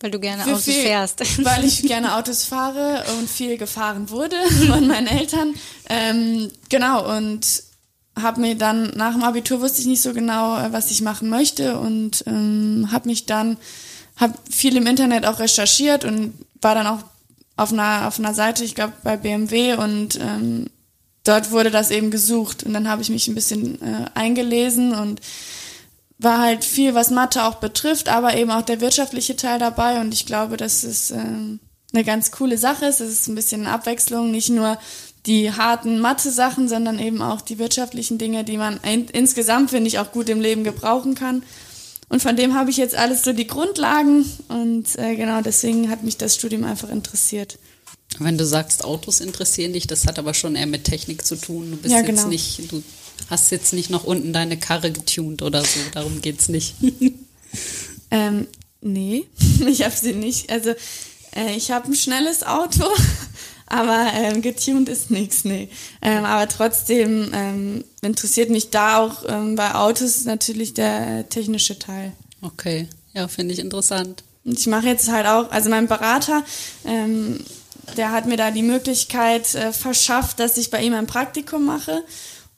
weil du gerne Autos viel, fährst. Weil ich gerne Autos fahre und viel gefahren wurde von meinen Eltern. Ähm, genau, und habe mir dann nach dem Abitur wusste ich nicht so genau, äh, was ich machen möchte und ähm, habe mich dann, habe viel im Internet auch recherchiert und war dann auch auf einer, auf einer Seite, ich glaube bei BMW und ähm, dort wurde das eben gesucht und dann habe ich mich ein bisschen äh, eingelesen und war halt viel, was Mathe auch betrifft, aber eben auch der wirtschaftliche Teil dabei. Und ich glaube, dass es ähm, eine ganz coole Sache ist. Es ist ein bisschen Abwechslung, nicht nur die harten Mathe-Sachen, sondern eben auch die wirtschaftlichen Dinge, die man in, insgesamt, finde ich, auch gut im Leben gebrauchen kann. Und von dem habe ich jetzt alles so die Grundlagen und äh, genau deswegen hat mich das Studium einfach interessiert. Wenn du sagst, Autos interessieren dich, das hat aber schon eher mit Technik zu tun. Du bist ja, genau. jetzt nicht, du hast jetzt nicht noch unten deine Karre getunt oder so, darum geht's nicht. ähm, nee, ich habe sie nicht. Also äh, ich habe ein schnelles Auto, aber ähm, getuned ist nichts, nee. Ähm, aber trotzdem ähm, interessiert mich da auch ähm, bei Autos natürlich der technische Teil. Okay, ja, finde ich interessant. Und ich mache jetzt halt auch, also mein Berater, ähm, der hat mir da die Möglichkeit äh, verschafft, dass ich bei ihm ein Praktikum mache.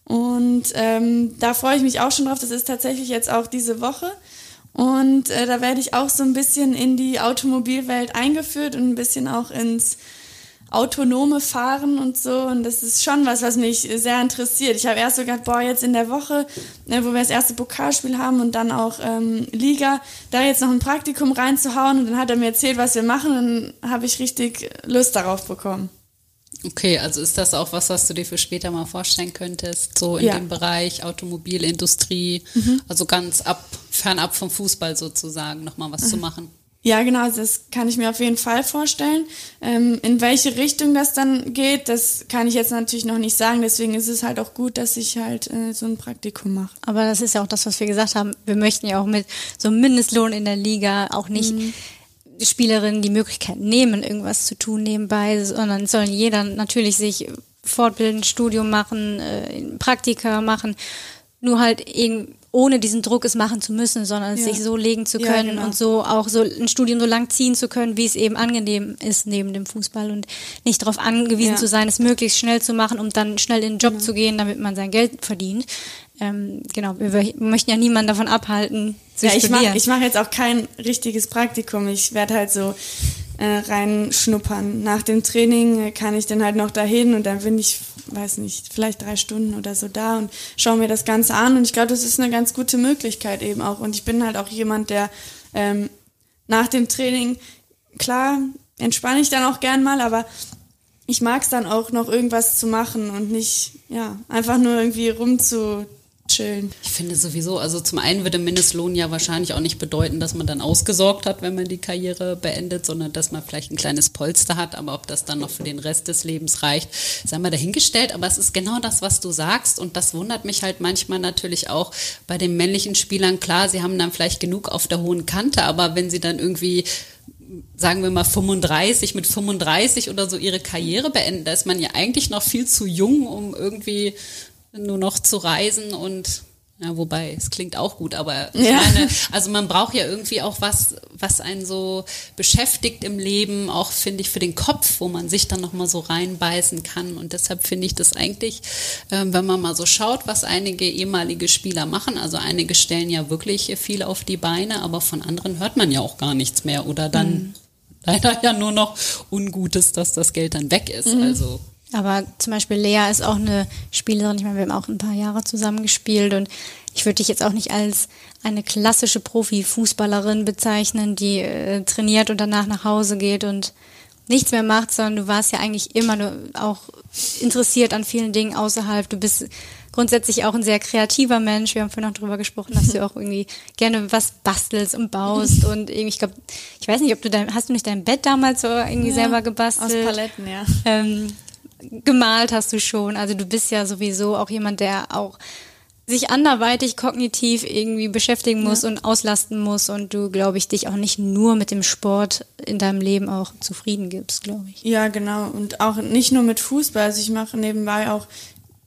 Und ähm, da freue ich mich auch schon drauf. Das ist tatsächlich jetzt auch diese Woche. Und äh, da werde ich auch so ein bisschen in die Automobilwelt eingeführt und ein bisschen auch ins autonome Fahren und so. Und das ist schon was, was mich sehr interessiert. Ich habe erst so gedacht, boah, jetzt in der Woche, äh, wo wir das erste Pokalspiel haben und dann auch ähm, Liga, da jetzt noch ein Praktikum reinzuhauen. Und dann hat er mir erzählt, was wir machen. Und dann habe ich richtig Lust darauf bekommen. Okay, also ist das auch was, was du dir für später mal vorstellen könntest, so in ja. dem Bereich Automobilindustrie, mhm. also ganz ab, fernab vom Fußball sozusagen, nochmal was mhm. zu machen? Ja, genau, also das kann ich mir auf jeden Fall vorstellen. Ähm, in welche Richtung das dann geht, das kann ich jetzt natürlich noch nicht sagen. Deswegen ist es halt auch gut, dass ich halt äh, so ein Praktikum mache. Aber das ist ja auch das, was wir gesagt haben. Wir möchten ja auch mit so einem Mindestlohn in der Liga auch nicht mhm Spielerinnen die Möglichkeit nehmen, irgendwas zu tun nebenbei, sondern sollen jeder natürlich sich fortbilden, Studium machen, äh, Praktika machen, nur halt eben ohne diesen Druck es machen zu müssen, sondern es ja. sich so legen zu können ja, genau. und so auch so ein Studium so lang ziehen zu können, wie es eben angenehm ist neben dem Fußball und nicht darauf angewiesen ja. zu sein, es möglichst schnell zu machen, um dann schnell in den Job genau. zu gehen, damit man sein Geld verdient. Ähm, genau, wir möchten ja niemanden davon abhalten, zu ja, studieren. ich mache jetzt auch kein richtiges Praktikum. Ich werde halt so äh, reinschnuppern. Nach dem Training äh, kann ich dann halt noch dahin und dann bin ich, weiß nicht, vielleicht drei Stunden oder so da und schaue mir das Ganze an. Und ich glaube, das ist eine ganz gute Möglichkeit eben auch. Und ich bin halt auch jemand, der ähm, nach dem Training, klar, entspanne ich dann auch gern mal, aber ich mag es dann auch noch irgendwas zu machen und nicht, ja, einfach nur irgendwie rumzu chillen. Ich finde sowieso, also zum einen würde Mindestlohn ja wahrscheinlich auch nicht bedeuten, dass man dann ausgesorgt hat, wenn man die Karriere beendet, sondern dass man vielleicht ein kleines Polster hat, aber ob das dann noch für den Rest des Lebens reicht, sei mal dahingestellt. Aber es ist genau das, was du sagst und das wundert mich halt manchmal natürlich auch bei den männlichen Spielern. Klar, sie haben dann vielleicht genug auf der hohen Kante, aber wenn sie dann irgendwie sagen wir mal 35, mit 35 oder so ihre Karriere beenden, da ist man ja eigentlich noch viel zu jung, um irgendwie nur noch zu reisen und ja, wobei, es klingt auch gut, aber ich ja. meine, also man braucht ja irgendwie auch was, was einen so beschäftigt im Leben, auch finde ich für den Kopf, wo man sich dann nochmal so reinbeißen kann. Und deshalb finde ich das eigentlich, äh, wenn man mal so schaut, was einige ehemalige Spieler machen, also einige stellen ja wirklich viel auf die Beine, aber von anderen hört man ja auch gar nichts mehr oder dann mhm. leider ja nur noch Ungutes, dass das Geld dann weg ist. Mhm. Also aber zum Beispiel Lea ist auch eine Spielerin, ich meine, wir haben auch ein paar Jahre zusammen gespielt und ich würde dich jetzt auch nicht als eine klassische Profifußballerin bezeichnen, die äh, trainiert und danach nach Hause geht und nichts mehr macht, sondern du warst ja eigentlich immer nur auch interessiert an vielen Dingen außerhalb. Du bist grundsätzlich auch ein sehr kreativer Mensch. Wir haben vorhin noch drüber gesprochen, dass du auch irgendwie gerne was bastelst und baust und irgendwie, ich glaube, ich weiß nicht, ob du dein, hast du nicht dein Bett damals so irgendwie ja, selber gebastelt? Aus Paletten, ja. Ähm, gemalt hast du schon. Also du bist ja sowieso auch jemand, der auch sich anderweitig kognitiv irgendwie beschäftigen muss ja. und auslasten muss und du, glaube ich, dich auch nicht nur mit dem Sport in deinem Leben auch zufrieden gibst, glaube ich. Ja, genau. Und auch nicht nur mit Fußball. Also ich mache nebenbei auch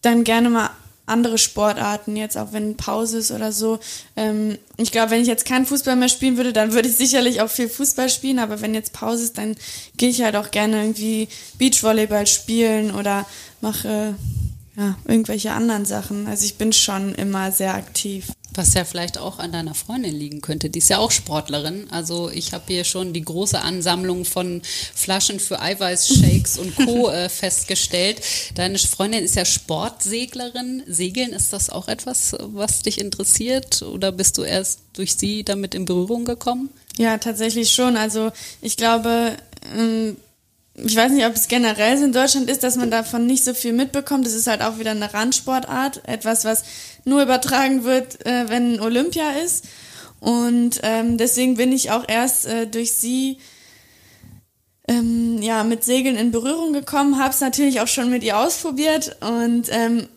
dann gerne mal andere Sportarten, jetzt auch wenn Pause ist oder so. Ähm, ich glaube, wenn ich jetzt keinen Fußball mehr spielen würde, dann würde ich sicherlich auch viel Fußball spielen, aber wenn jetzt Pause ist, dann gehe ich halt auch gerne irgendwie Beachvolleyball spielen oder mache ja, irgendwelche anderen Sachen. Also ich bin schon immer sehr aktiv. Was ja vielleicht auch an deiner Freundin liegen könnte. Die ist ja auch Sportlerin. Also ich habe hier schon die große Ansammlung von Flaschen für Eiweißshakes und Co. äh, festgestellt. Deine Freundin ist ja Sportseglerin. Segeln, ist das auch etwas, was dich interessiert? Oder bist du erst durch sie damit in Berührung gekommen? Ja, tatsächlich schon. Also ich glaube, ähm, ich weiß nicht, ob es generell so in Deutschland ist, dass man davon nicht so viel mitbekommt. Das ist halt auch wieder eine Randsportart, etwas, was nur übertragen wird, äh, wenn Olympia ist. Und ähm, deswegen bin ich auch erst äh, durch sie ähm, ja mit Segeln in Berührung gekommen, habe es natürlich auch schon mit ihr ausprobiert und ähm,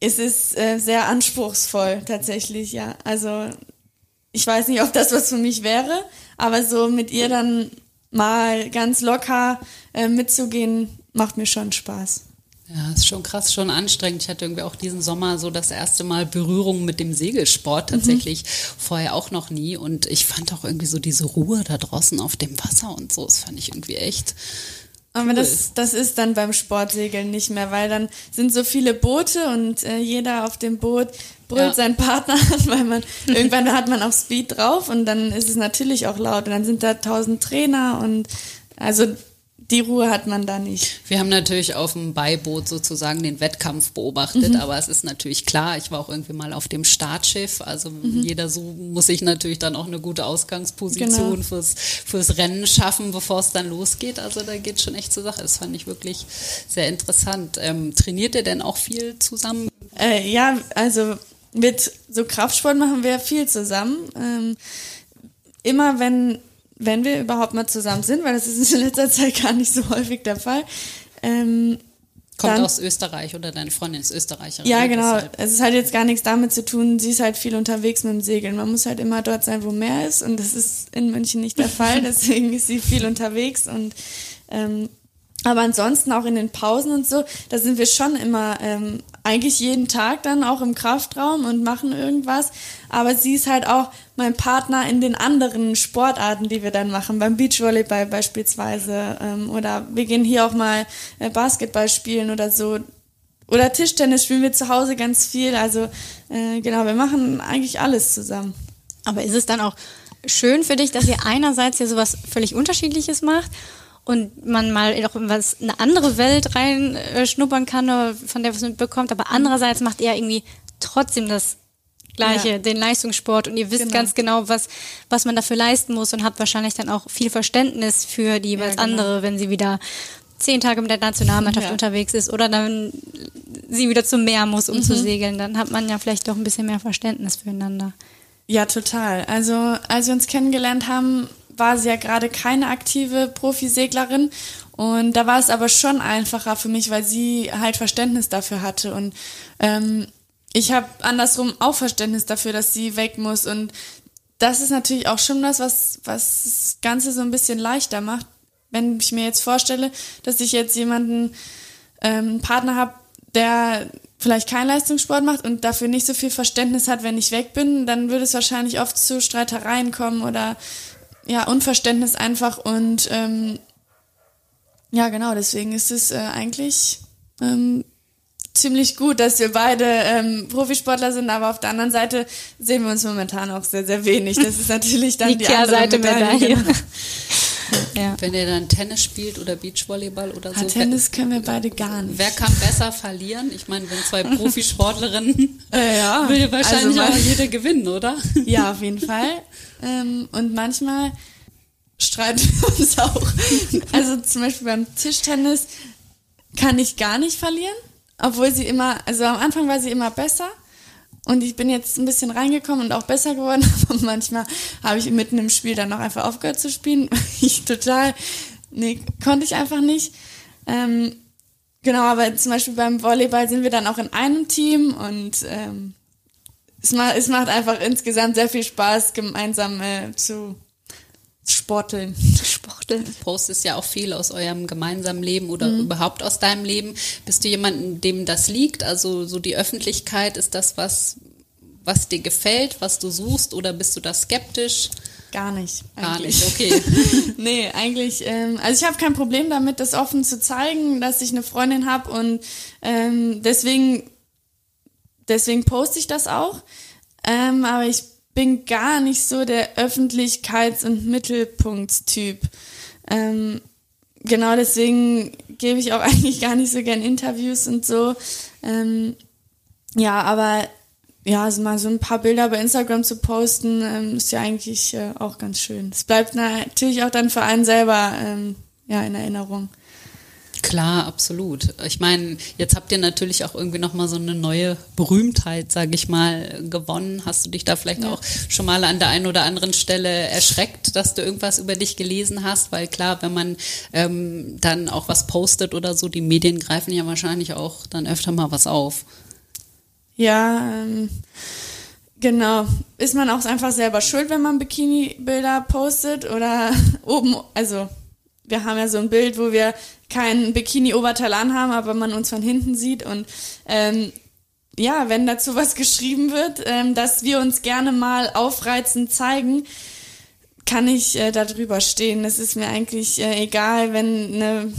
es ist äh, sehr anspruchsvoll tatsächlich, ja. Also ich weiß nicht, ob das was für mich wäre, aber so mit ihr dann mal ganz locker äh, mitzugehen, macht mir schon Spaß. Ja, ist schon krass, schon anstrengend. Ich hatte irgendwie auch diesen Sommer so das erste Mal Berührung mit dem Segelsport mhm. tatsächlich mhm. vorher auch noch nie. Und ich fand auch irgendwie so diese Ruhe da draußen auf dem Wasser und so, das fand ich irgendwie echt. Aber cool. das, das ist dann beim Sportsegeln nicht mehr, weil dann sind so viele Boote und äh, jeder auf dem Boot brüllt ja. seinen Partner an, weil man irgendwann hat man auf Speed drauf und dann ist es natürlich auch laut und dann sind da tausend Trainer und also die Ruhe hat man da nicht. Wir haben natürlich auf dem Beiboot sozusagen den Wettkampf beobachtet, mhm. aber es ist natürlich klar, ich war auch irgendwie mal auf dem Startschiff, also mhm. jeder so muss sich natürlich dann auch eine gute Ausgangsposition genau. fürs, fürs Rennen schaffen, bevor es dann losgeht. Also da geht schon echt zur Sache. Das fand ich wirklich sehr interessant. Ähm, trainiert ihr denn auch viel zusammen? Äh, ja, also mit so Kraftsport machen wir viel zusammen. Ähm, immer wenn, wenn wir überhaupt mal zusammen sind, weil das ist in letzter Zeit gar nicht so häufig der Fall. Ähm, Kommt dann, aus Österreich oder deine Freundin ist Österreicherin. Ja, genau. Deshalb. Es ist halt jetzt gar nichts damit zu tun. Sie ist halt viel unterwegs mit dem Segeln. Man muss halt immer dort sein, wo mehr ist. Und das ist in München nicht der Fall. Deswegen ist sie viel unterwegs und ähm, aber ansonsten auch in den Pausen und so, da sind wir schon immer ähm, eigentlich jeden Tag dann auch im Kraftraum und machen irgendwas. Aber sie ist halt auch mein Partner in den anderen Sportarten, die wir dann machen, beim Beachvolleyball beispielsweise. Ähm, oder wir gehen hier auch mal äh, Basketball spielen oder so. Oder Tischtennis spielen wir zu Hause ganz viel. Also äh, genau, wir machen eigentlich alles zusammen. Aber ist es dann auch schön für dich, dass ihr einerseits ja sowas völlig Unterschiedliches macht und man mal auch in was eine andere Welt reinschnuppern kann, von der was mitbekommt, aber andererseits macht er irgendwie trotzdem das Gleiche, ja. den Leistungssport und ihr wisst genau. ganz genau, was, was man dafür leisten muss und habt wahrscheinlich dann auch viel Verständnis für die jeweils ja, genau. andere, wenn sie wieder zehn Tage mit der Nationalmannschaft ja. unterwegs ist oder dann sie wieder zum Meer muss, um mhm. zu segeln, dann hat man ja vielleicht doch ein bisschen mehr Verständnis füreinander. Ja, total. Also als wir uns kennengelernt haben, war sie ja gerade keine aktive Profiseglerin. Und da war es aber schon einfacher für mich, weil sie halt Verständnis dafür hatte. Und ähm, ich habe andersrum auch Verständnis dafür, dass sie weg muss. Und das ist natürlich auch schon das, was, was das Ganze so ein bisschen leichter macht. Wenn ich mir jetzt vorstelle, dass ich jetzt jemanden, ähm, Partner habe, der vielleicht keinen Leistungssport macht und dafür nicht so viel Verständnis hat, wenn ich weg bin, dann würde es wahrscheinlich oft zu Streitereien kommen oder ja, Unverständnis einfach und ähm, ja, genau, deswegen ist es äh, eigentlich ähm, ziemlich gut, dass wir beide ähm, Profisportler sind, aber auf der anderen Seite sehen wir uns momentan auch sehr, sehr wenig. Das ist natürlich dann die, die Kehrseite Medaille. Genau. Ja. Wenn ihr dann Tennis spielt oder Beachvolleyball oder so. Tennis können wir beide gar nicht. Wer kann besser verlieren? Ich meine, wenn zwei Profisportlerinnen, äh, ja. will wahrscheinlich also auch jeder gewinnen, oder? Ja, auf jeden Fall. Ähm, und manchmal streiten wir uns auch. Also zum Beispiel beim Tischtennis kann ich gar nicht verlieren, obwohl sie immer, also am Anfang war sie immer besser. Und ich bin jetzt ein bisschen reingekommen und auch besser geworden, aber manchmal habe ich mitten im Spiel dann noch einfach aufgehört zu spielen. Ich total, nee, konnte ich einfach nicht. Ähm, genau, aber zum Beispiel beim Volleyball sind wir dann auch in einem Team und ähm, es, macht, einfach insgesamt sehr viel Spaß, gemeinsam äh, zu sporteln. Sporteln. Du postest ja auch viel aus eurem gemeinsamen Leben oder mhm. überhaupt aus deinem Leben. Bist du jemand, dem das liegt? Also so die Öffentlichkeit, ist das was, was dir gefällt, was du suchst oder bist du da skeptisch? Gar nicht. Eigentlich. Gar nicht, okay. nee, eigentlich, ähm, also ich habe kein Problem damit, das offen zu zeigen, dass ich eine Freundin habe und ähm, deswegen, deswegen poste ich das auch. Ähm, aber ich bin gar nicht so der Öffentlichkeits- und Mittelpunktstyp. Ähm, genau deswegen gebe ich auch eigentlich gar nicht so gern Interviews und so. Ähm, ja, aber ja, also mal so ein paar Bilder bei Instagram zu posten, ähm, ist ja eigentlich äh, auch ganz schön. Es bleibt natürlich auch dann für einen selber ähm, ja in Erinnerung. Klar, absolut. Ich meine, jetzt habt ihr natürlich auch irgendwie nochmal so eine neue Berühmtheit, sage ich mal, gewonnen. Hast du dich da vielleicht ja. auch schon mal an der einen oder anderen Stelle erschreckt, dass du irgendwas über dich gelesen hast? Weil klar, wenn man ähm, dann auch was postet oder so, die Medien greifen ja wahrscheinlich auch dann öfter mal was auf. Ja, ähm, genau. Ist man auch einfach selber schuld, wenn man Bikini-Bilder postet oder oben, also wir haben ja so ein Bild, wo wir kein Bikini-Oberteil anhaben, aber man uns von hinten sieht. Und ähm, ja, wenn dazu was geschrieben wird, ähm, dass wir uns gerne mal aufreizend zeigen, kann ich äh, da drüber stehen. Das ist mir eigentlich äh, egal, wenn eine,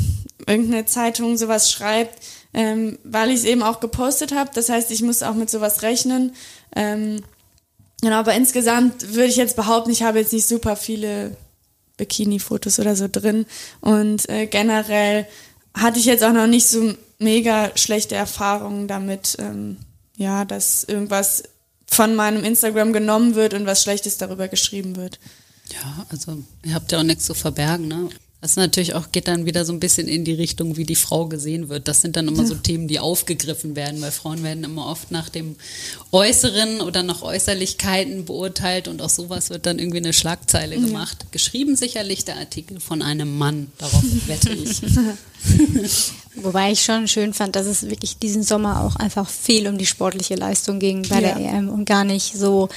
irgendeine Zeitung sowas schreibt, ähm, weil ich es eben auch gepostet habe. Das heißt, ich muss auch mit sowas rechnen. Ähm, genau, aber insgesamt würde ich jetzt behaupten, ich habe jetzt nicht super viele Bikini-Fotos oder so drin. Und äh, generell hatte ich jetzt auch noch nicht so mega schlechte Erfahrungen damit, ähm, ja, dass irgendwas von meinem Instagram genommen wird und was Schlechtes darüber geschrieben wird. Ja, also ihr habt ja auch nichts zu verbergen, ne? Das natürlich auch geht dann wieder so ein bisschen in die Richtung, wie die Frau gesehen wird. Das sind dann immer so Themen, die aufgegriffen werden, weil Frauen werden immer oft nach dem Äußeren oder nach Äußerlichkeiten beurteilt und auch sowas wird dann irgendwie eine Schlagzeile gemacht. Ja. Geschrieben sicherlich der Artikel von einem Mann, darauf wette ich. Wobei ich schon schön fand, dass es wirklich diesen Sommer auch einfach viel um die sportliche Leistung ging bei ja. der EM und gar nicht so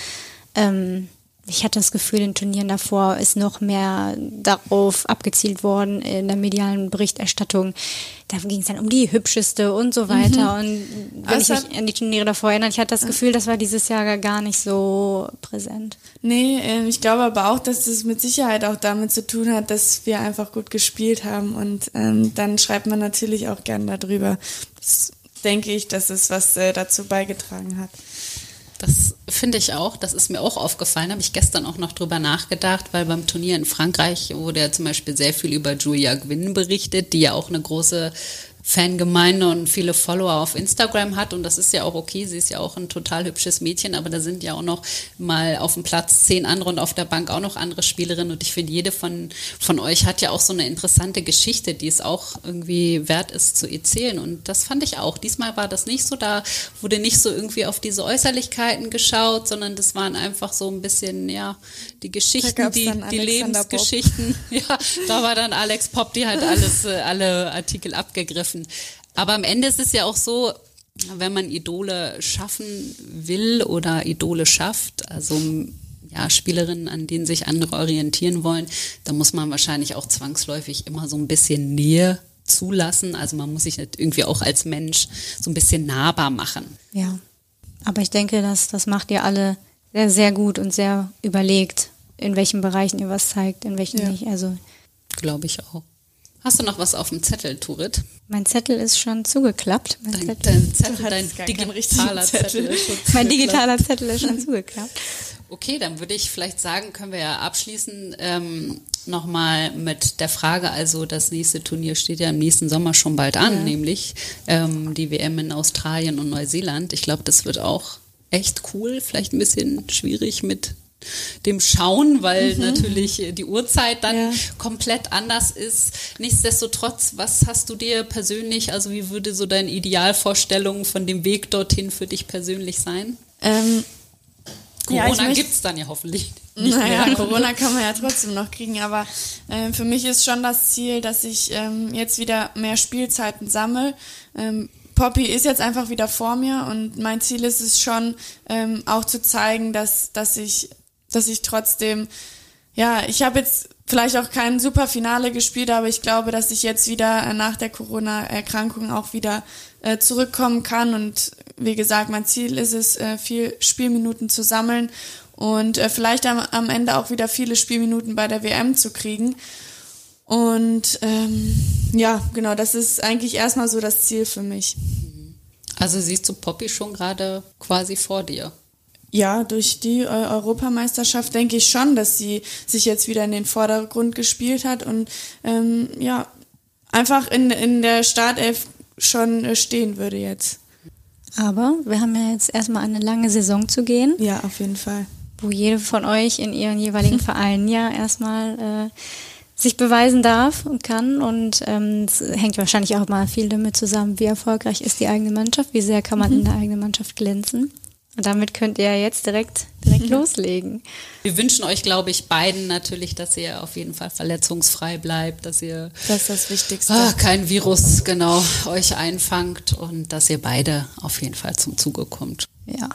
ähm, ich hatte das Gefühl, in Turnieren davor ist noch mehr darauf abgezielt worden in der medialen Berichterstattung. Da ging es dann um die hübscheste und so weiter. Mhm. Und wenn also ich mich an die Turniere davor erinnere, ich hatte das Gefühl, das war dieses Jahr gar nicht so präsent. Nee, ähm, ich glaube aber auch, dass das mit Sicherheit auch damit zu tun hat, dass wir einfach gut gespielt haben. Und ähm, dann schreibt man natürlich auch gern darüber. Das denke ich, dass es was äh, dazu beigetragen hat. Das finde ich auch. Das ist mir auch aufgefallen. Habe ich gestern auch noch drüber nachgedacht, weil beim Turnier in Frankreich wurde ja zum Beispiel sehr viel über Julia Gwynn berichtet, die ja auch eine große Fangemeinde und viele Follower auf Instagram hat und das ist ja auch okay. Sie ist ja auch ein total hübsches Mädchen, aber da sind ja auch noch mal auf dem Platz zehn andere und auf der Bank auch noch andere Spielerinnen und ich finde, jede von, von euch hat ja auch so eine interessante Geschichte, die es auch irgendwie wert ist zu erzählen und das fand ich auch. Diesmal war das nicht so, da wurde nicht so irgendwie auf diese Äußerlichkeiten geschaut, sondern das waren einfach so ein bisschen, ja, die Geschichten, die, die Lebensgeschichten. Ja, da war dann Alex Pop, die hat alles, äh, alle Artikel abgegriffen helfen. Aber am Ende ist es ja auch so, wenn man Idole schaffen will oder Idole schafft, also ja, Spielerinnen, an denen sich andere orientieren wollen, da muss man wahrscheinlich auch zwangsläufig immer so ein bisschen Nähe zulassen. Also man muss sich irgendwie auch als Mensch so ein bisschen nahbar machen. Ja, aber ich denke, dass das macht ihr alle sehr, sehr gut und sehr überlegt, in welchen Bereichen ihr was zeigt, in welchen ja. nicht. Also glaube ich auch. Hast du noch was auf dem Zettel, Turit? Mein Zettel ist schon zugeklappt. Mein dein, Zettel, dein, Zettel, dein digitaler Zettel. Zettel mein digitaler Zettel ist schon zugeklappt. Okay, dann würde ich vielleicht sagen, können wir ja abschließen ähm, nochmal mit der Frage, also das nächste Turnier steht ja im nächsten Sommer schon bald an, ja. nämlich ähm, die WM in Australien und Neuseeland. Ich glaube, das wird auch echt cool, vielleicht ein bisschen schwierig mit dem Schauen, weil mhm. natürlich die Uhrzeit dann ja. komplett anders ist. Nichtsdestotrotz, was hast du dir persönlich, also wie würde so deine Idealvorstellung von dem Weg dorthin für dich persönlich sein? Ähm, Corona ja, gibt es dann ja hoffentlich nicht naja, mehr. Corona kann man ja trotzdem noch kriegen, aber äh, für mich ist schon das Ziel, dass ich ähm, jetzt wieder mehr Spielzeiten sammle. Ähm, Poppy ist jetzt einfach wieder vor mir und mein Ziel ist es schon, ähm, auch zu zeigen, dass, dass ich dass ich trotzdem, ja, ich habe jetzt vielleicht auch kein super Finale gespielt, aber ich glaube, dass ich jetzt wieder nach der Corona-Erkrankung auch wieder äh, zurückkommen kann. Und wie gesagt, mein Ziel ist es, äh, viel Spielminuten zu sammeln und äh, vielleicht am, am Ende auch wieder viele Spielminuten bei der WM zu kriegen. Und ähm, ja, genau, das ist eigentlich erstmal so das Ziel für mich. Also siehst du Poppy schon gerade quasi vor dir? Ja, durch die äh, Europameisterschaft denke ich schon, dass sie sich jetzt wieder in den Vordergrund gespielt hat und ähm, ja, einfach in, in der Startelf schon äh, stehen würde jetzt. Aber wir haben ja jetzt erstmal eine lange Saison zu gehen. Ja, auf jeden Fall. Wo jede von euch in ihren jeweiligen Vereinen ja erstmal äh, sich beweisen darf und kann. Und ähm, es hängt wahrscheinlich auch mal viel damit zusammen, wie erfolgreich ist die eigene Mannschaft, wie sehr kann man mhm. in der eigenen Mannschaft glänzen. Und damit könnt ihr jetzt direkt, direkt loslegen. Wir wünschen euch, glaube ich, beiden natürlich, dass ihr auf jeden Fall verletzungsfrei bleibt, dass ihr das ist das Wichtigste. Ah, kein Virus genau euch einfangt und dass ihr beide auf jeden Fall zum Zuge kommt. Ja,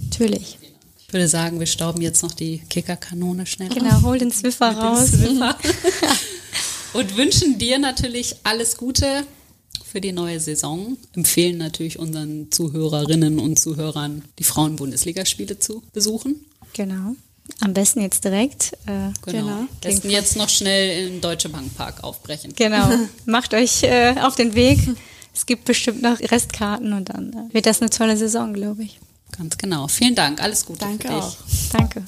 natürlich. Ich würde sagen, wir stauben jetzt noch die Kickerkanone schnell Genau, auf. hol den Zwiffer raus. Zwiffer. und wünschen dir natürlich alles Gute für die neue Saison. Empfehlen natürlich unseren Zuhörerinnen und Zuhörern, die Frauen-Bundesligaspiele zu besuchen. Genau. Am besten jetzt direkt. Äh, genau. genau. Besten jetzt noch schnell in Deutsche Bank Park aufbrechen. Genau. Macht euch äh, auf den Weg. Es gibt bestimmt noch Restkarten und dann äh, wird das eine tolle Saison, glaube ich. Ganz genau. Vielen Dank. Alles Gute Danke für dich. Auch. Danke.